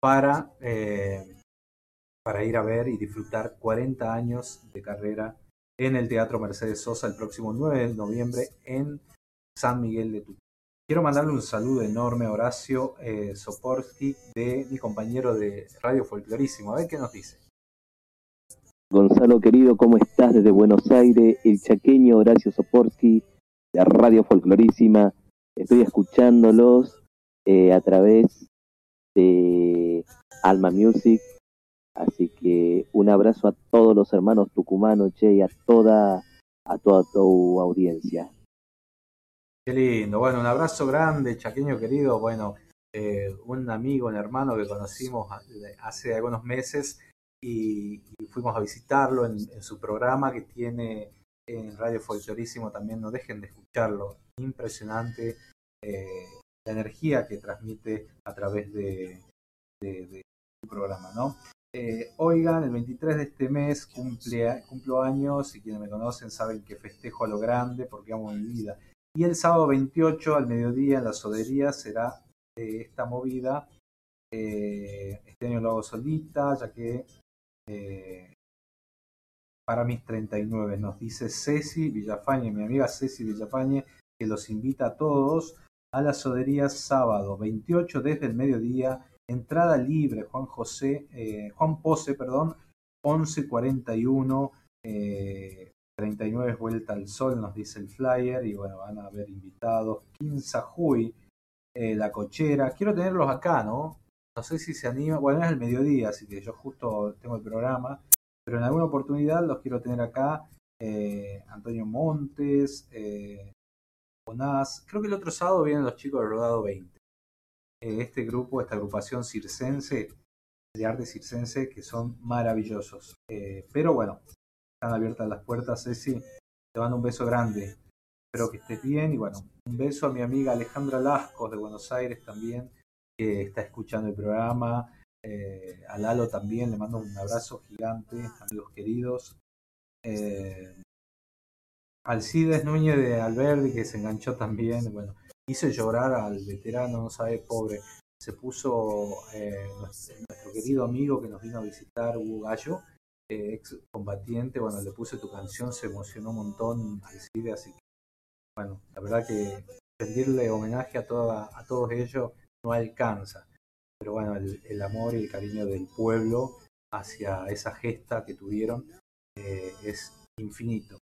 para, eh, para ir a ver y disfrutar 40 años de carrera en el Teatro Mercedes Sosa el próximo 9 de noviembre en San Miguel de Tucumán. Quiero mandarle un saludo enorme a Horacio eh, Soporsky, de mi compañero de Radio Folclorísimo. A ver qué nos dice. Gonzalo querido, ¿cómo estás desde Buenos Aires? El chaqueño Horacio Soporsky, de Radio Folclorísima. Estoy escuchándolos eh, a través de Alma Music. Así que un abrazo a todos los hermanos tucumanos, che, y a toda, a toda tu audiencia. Qué lindo. Bueno, un abrazo grande, chaqueño querido. Bueno, eh, un amigo, un hermano que conocimos hace algunos meses y, fuimos a visitarlo en, su programa que tiene en Radio Folclorísimo. También no dejen de escucharlo. Impresionante eh, la energía que transmite a través de su programa, ¿no? Eh, oigan, el 23 de este mes cumple, cumplo años y quienes me conocen saben que festejo a lo grande porque amo mi vida. Y el sábado 28 al mediodía en la sodería será eh, esta movida. Eh, este año lo hago solita, ya que eh, para mis 39 nos dice Ceci Villafañe, mi amiga Ceci Villafañe, que los invita a todos a la sodería sábado 28 desde el mediodía. Entrada libre, Juan José, eh, Juan Pose, perdón, 1141. Eh, 39 es Vuelta al Sol, nos dice el flyer, y bueno, van a haber invitados. Juy, eh, La Cochera. Quiero tenerlos acá, ¿no? No sé si se anima. Bueno, es el mediodía, así que yo justo tengo el programa, pero en alguna oportunidad los quiero tener acá. Eh, Antonio Montes, eh. Creo que el otro sábado vienen los chicos de Rodado 20. Eh, este grupo, esta agrupación circense, de arte circense, que son maravillosos. Eh, pero bueno, están abiertas las puertas, Ceci. Te mando un beso grande. Espero que estés bien. Y bueno, un beso a mi amiga Alejandra Lascos de Buenos Aires también, que está escuchando el programa. Eh, a Lalo también le mando un abrazo gigante, amigos queridos. Eh, Alcides Núñez de Alberdi, que se enganchó también. Bueno, hizo llorar al veterano, no sabe, pobre. Se puso eh, nuestro, querido amigo que nos vino a visitar, Hugo Gallo ex combatiente, bueno, le puse tu canción, se emocionó un montón Alcide, así que, bueno, la verdad que rendirle homenaje a, toda, a todos ellos no alcanza, pero bueno, el, amor y el cariño del pueblo hacia esa gesta que tuvieron eh, es infinito.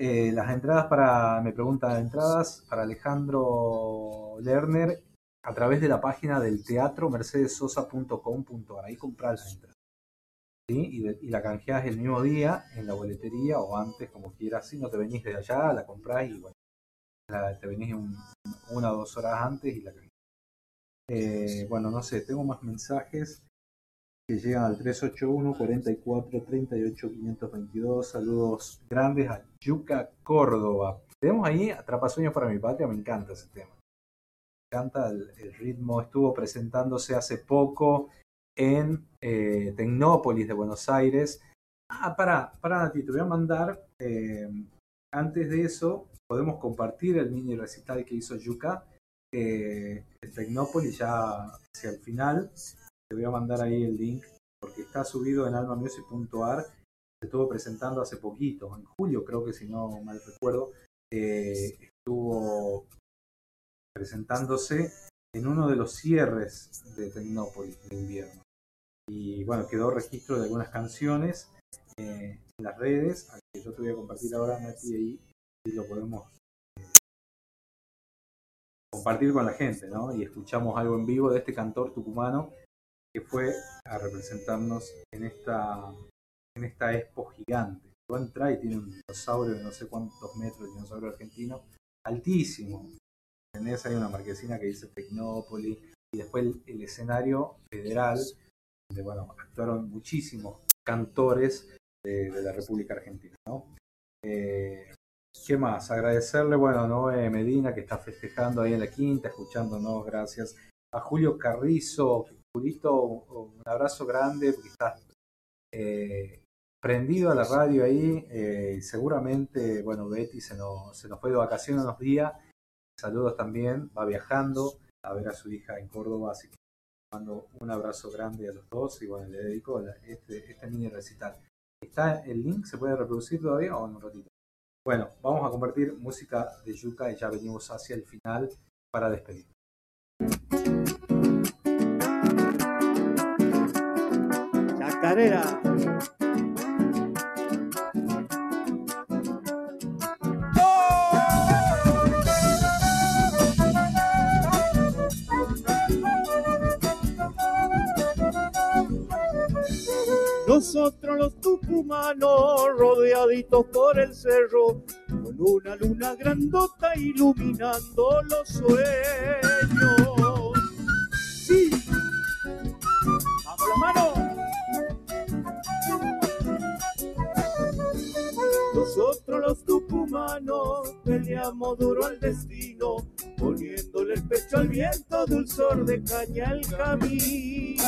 Eh, las entradas para, me preguntan, entradas para Alejandro Lerner a través de la página del teatro mercedesosa.com.ar, ahí comprar las entradas. ¿Sí? Y, de- y la canjeás el mismo día en la boletería o antes, como quieras. Si no te venís de allá, la comprás y bueno, te venís un- una o dos horas antes y la canjeás. Eh, bueno, no sé, tengo más mensajes que llegan al 381 44 38 522. Saludos grandes a Yuca Córdoba. Tenemos ahí Atrapasueños para mi patria, me encanta ese tema. Me encanta el ritmo. Estuvo presentándose hace poco en eh, Tecnópolis de Buenos Aires. Ah, pará, pará, Nati, te voy a mandar. eh, antes de eso, podemos compartir el mini recital que hizo Yuka eh, en Tecnópolis ya hacia el final. Te voy a mandar ahí el link porque está subido en almamusic.ar. Se estuvo presentando hace poquito, en julio creo que si no mal recuerdo, eh, estuvo presentándose en uno de los cierres de Tecnópolis de invierno. Y bueno, quedó registro de algunas canciones eh, en las redes, que yo te voy a compartir ahora, Nati, ahí, y lo podemos eh, compartir con la gente, ¿no? Y escuchamos algo en vivo de este cantor tucumano que fue a representarnos en esta, en esta expo gigante. Va a y tiene un dinosaurio de no sé cuántos metros, dinosaurio argentino, altísimo. En esa hay una marquesina que dice Tecnópolis y después el, escenario federal, donde bueno, actuaron muchísimos cantores de, la República Argentina. ¿no? Eh, ¿Qué más? Agradecerle, bueno, a Noé Medina que está festejando ahí en la quinta, escuchándonos, gracias. A Julio Carrizo, Julito, un abrazo grande porque está eh, prendido a la radio ahí. Eh, seguramente, bueno, Betty se nos, se nos fue de vacaciones unos días. Saludos también, va viajando a ver a su hija en Córdoba, así que mando un abrazo grande a los dos y bueno, le dedico este, este mini recital. ¿Está el link? ¿Se puede reproducir todavía o en un ratito? Bueno, vamos a compartir música de Yuka y ya venimos hacia el final para despedir. Chacarera. Nosotros los tucumanos, rodeaditos por el cerro, con una luna grandota iluminando los sueños. Sí, vamos la mano. Nosotros los tucumanos peleamos duro al destino, poniéndole el pecho al viento, dulzor de caña al camino.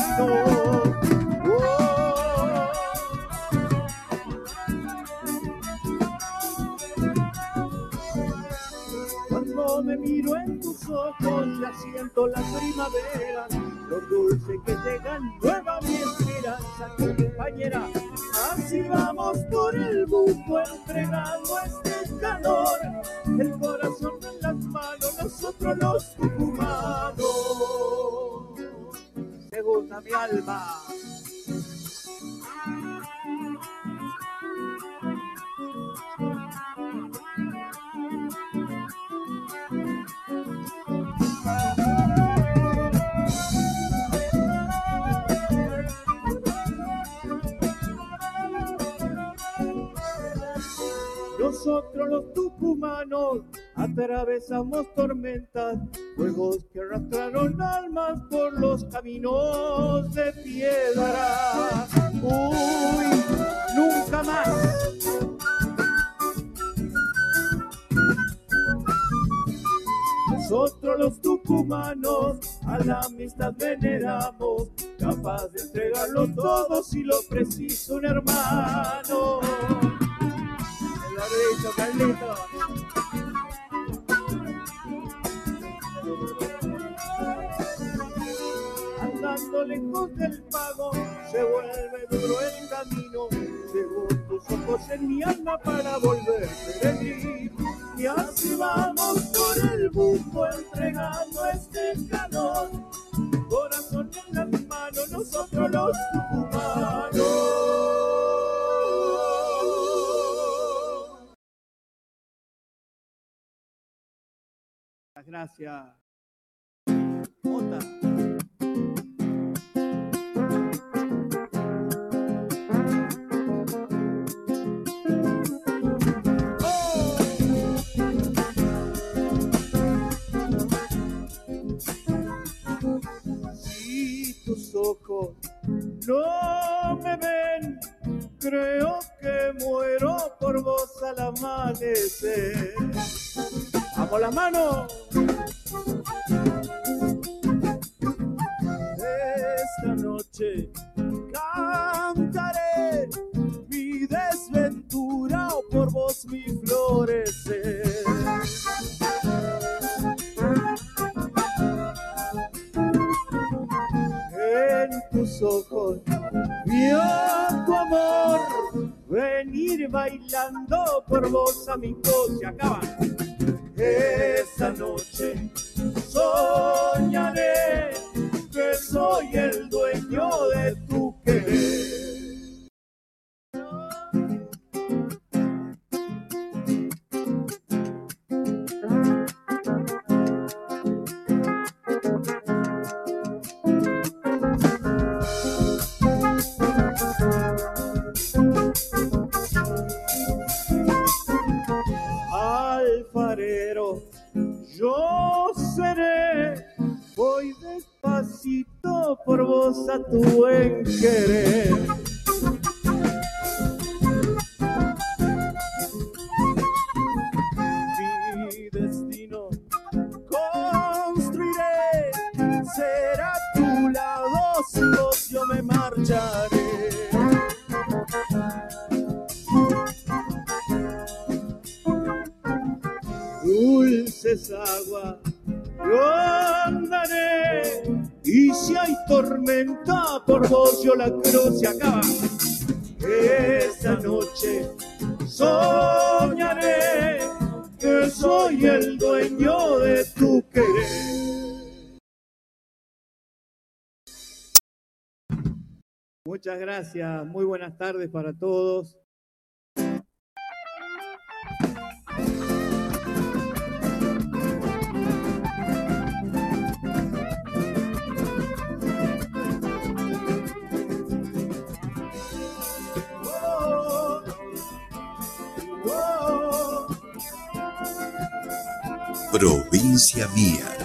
Me miro en tus ojos, ya siento la primavera, lo dulce que llegan, nueva mi esperanza, compañera. Así vamos por el mundo entregando este calor, el corazón en las manos, nosotros los tucumanos. Segunda mi alma. Nosotros los tucumanos atravesamos tormentas, fuegos que arrastraron almas por los caminos de piedra. Uy, nunca más. Nosotros los tucumanos a la amistad veneramos, capaz de entregarlo todo si lo preciso un hermano. Carlito, Carlito. Andando lejos del pago, se vuelve duro el camino. Según tus ojos en mi alma para volver peregrino. Y así vamos por el mundo entregando este calor. Corazón en las manos, nosotros los humanos. Gracias. Si tus ojos no me ven, creo que muero por vos al amanecer. ¡Vamos la mano! Esta noche cantaré mi desventura o por vos mi florecer. Tus ojos vio tu amor venir bailando por vos a mi voz. Se acaba. Esa noche soñaré que soy el dueño de tu querer. A tu buen querer. Mi destino construiré, será tu lado si vos yo me marcharé. dulces agua la cruz se acaba. Esta noche soñaré que soy el dueño de tu querer. Muchas gracias muy buenas tardes para todos Provincia mía.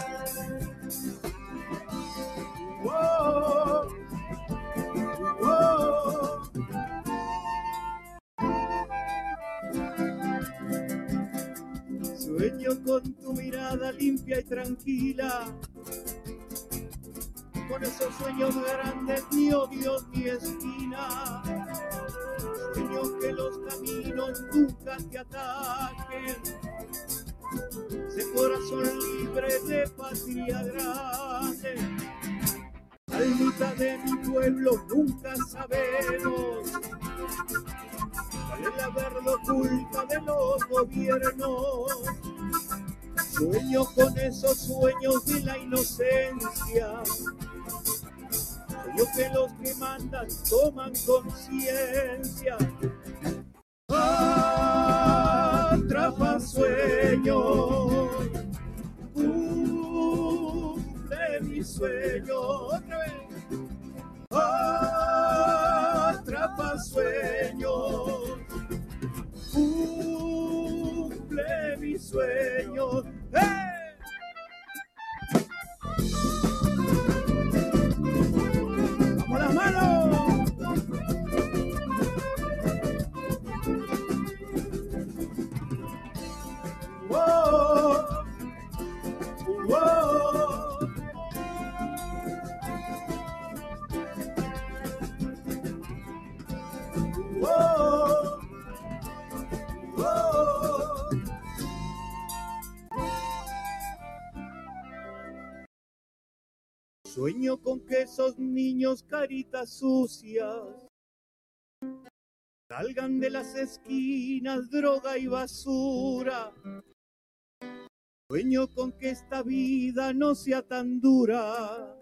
Inocencia. Sueño que los que mandan toman conciencia. Atrapa sueños, cumple mi sueño esos niños caritas sucias salgan de las esquinas, droga y basura. Sueño con que esta vida no sea tan dura,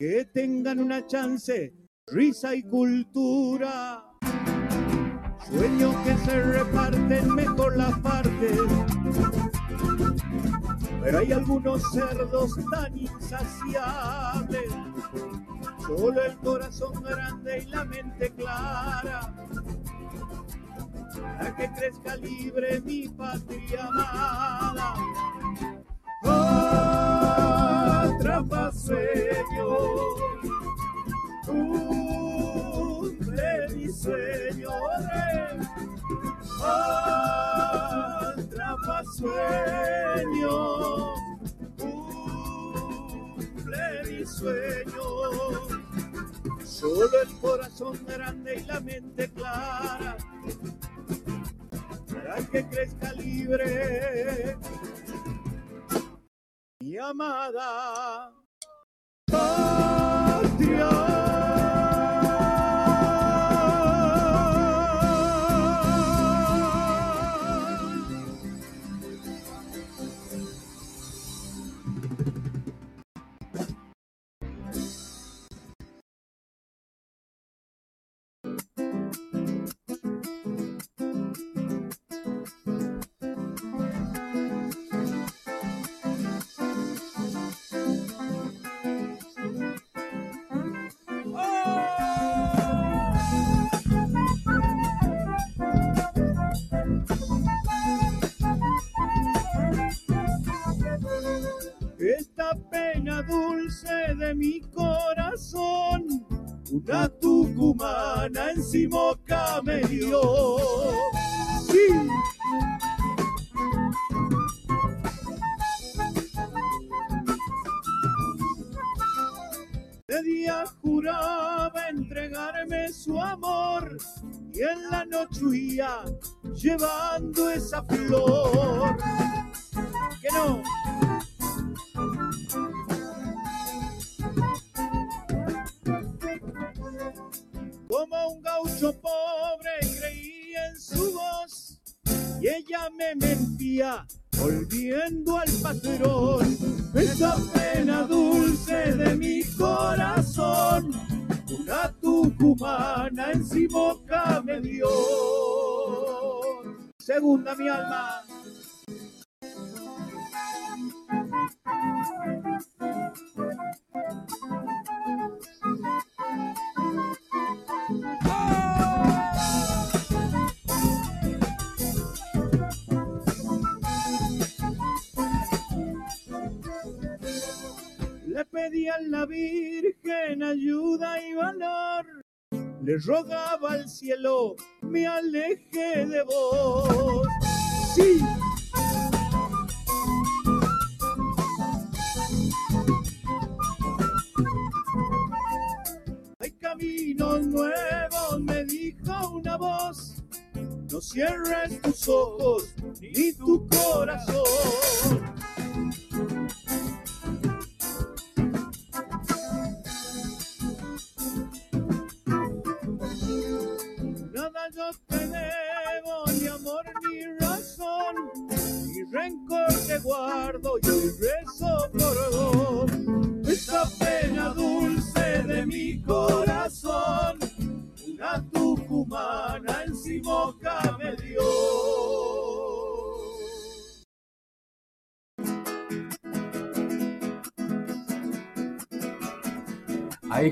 que tengan una chance, risa y cultura. Sueño que se reparten mejor las partes, pero hay algunos cerdos tan insaciables. Solo el corazón grande y la mente clara, para que crezca libre mi patria amada. Atrapa sueños, cumple mi sueño. Cumple mi sueño. Solo el corazón grande y la mente clara para que crezca libre mi amada Una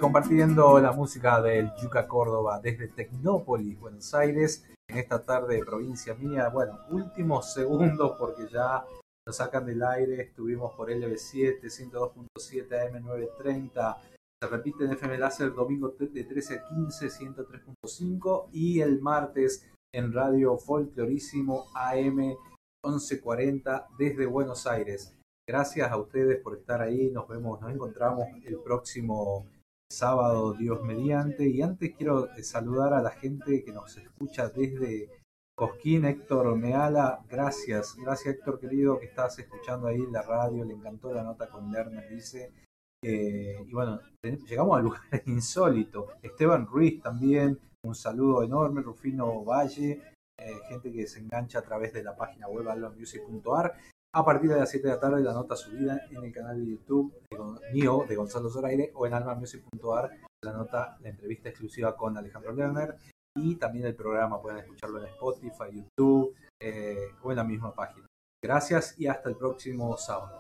compartiendo la música del Yuca Córdoba desde Tecnópolis, Buenos Aires, en esta tarde de provincia mía. Bueno, últimos segundos porque ya nos sacan del aire. Estuvimos por LB7, 102.7 AM930. Se repite en FM Láser domingo de 13 a 15, 103.5 y el martes en Radio Folclorísimo AM 1140 desde Buenos Aires. Gracias a ustedes por estar ahí. Nos vemos, nos encontramos el próximo sábado, Dios mediante. Y antes quiero eh, saludar a la gente que nos escucha desde Cosquín, Héctor Meala. Gracias, gracias Héctor querido que estás escuchando ahí la radio. Le encantó la nota con Lerner, dice. Eh, y bueno, llegamos a lugares [LAUGHS] insólitos. Esteban Ruiz también, un saludo enorme. Rufino Valle, eh, gente que se engancha a través de la página web albamusic.ar. A partir de las 7 de la tarde, la nota subida en el canal de YouTube de mío, de Gonzalo Zoraire, o en almamusic.ar, la nota, la entrevista exclusiva con Alejandro Lerner. Y también el programa, pueden escucharlo en Spotify, YouTube eh, o en la misma página. Gracias y hasta el próximo sábado.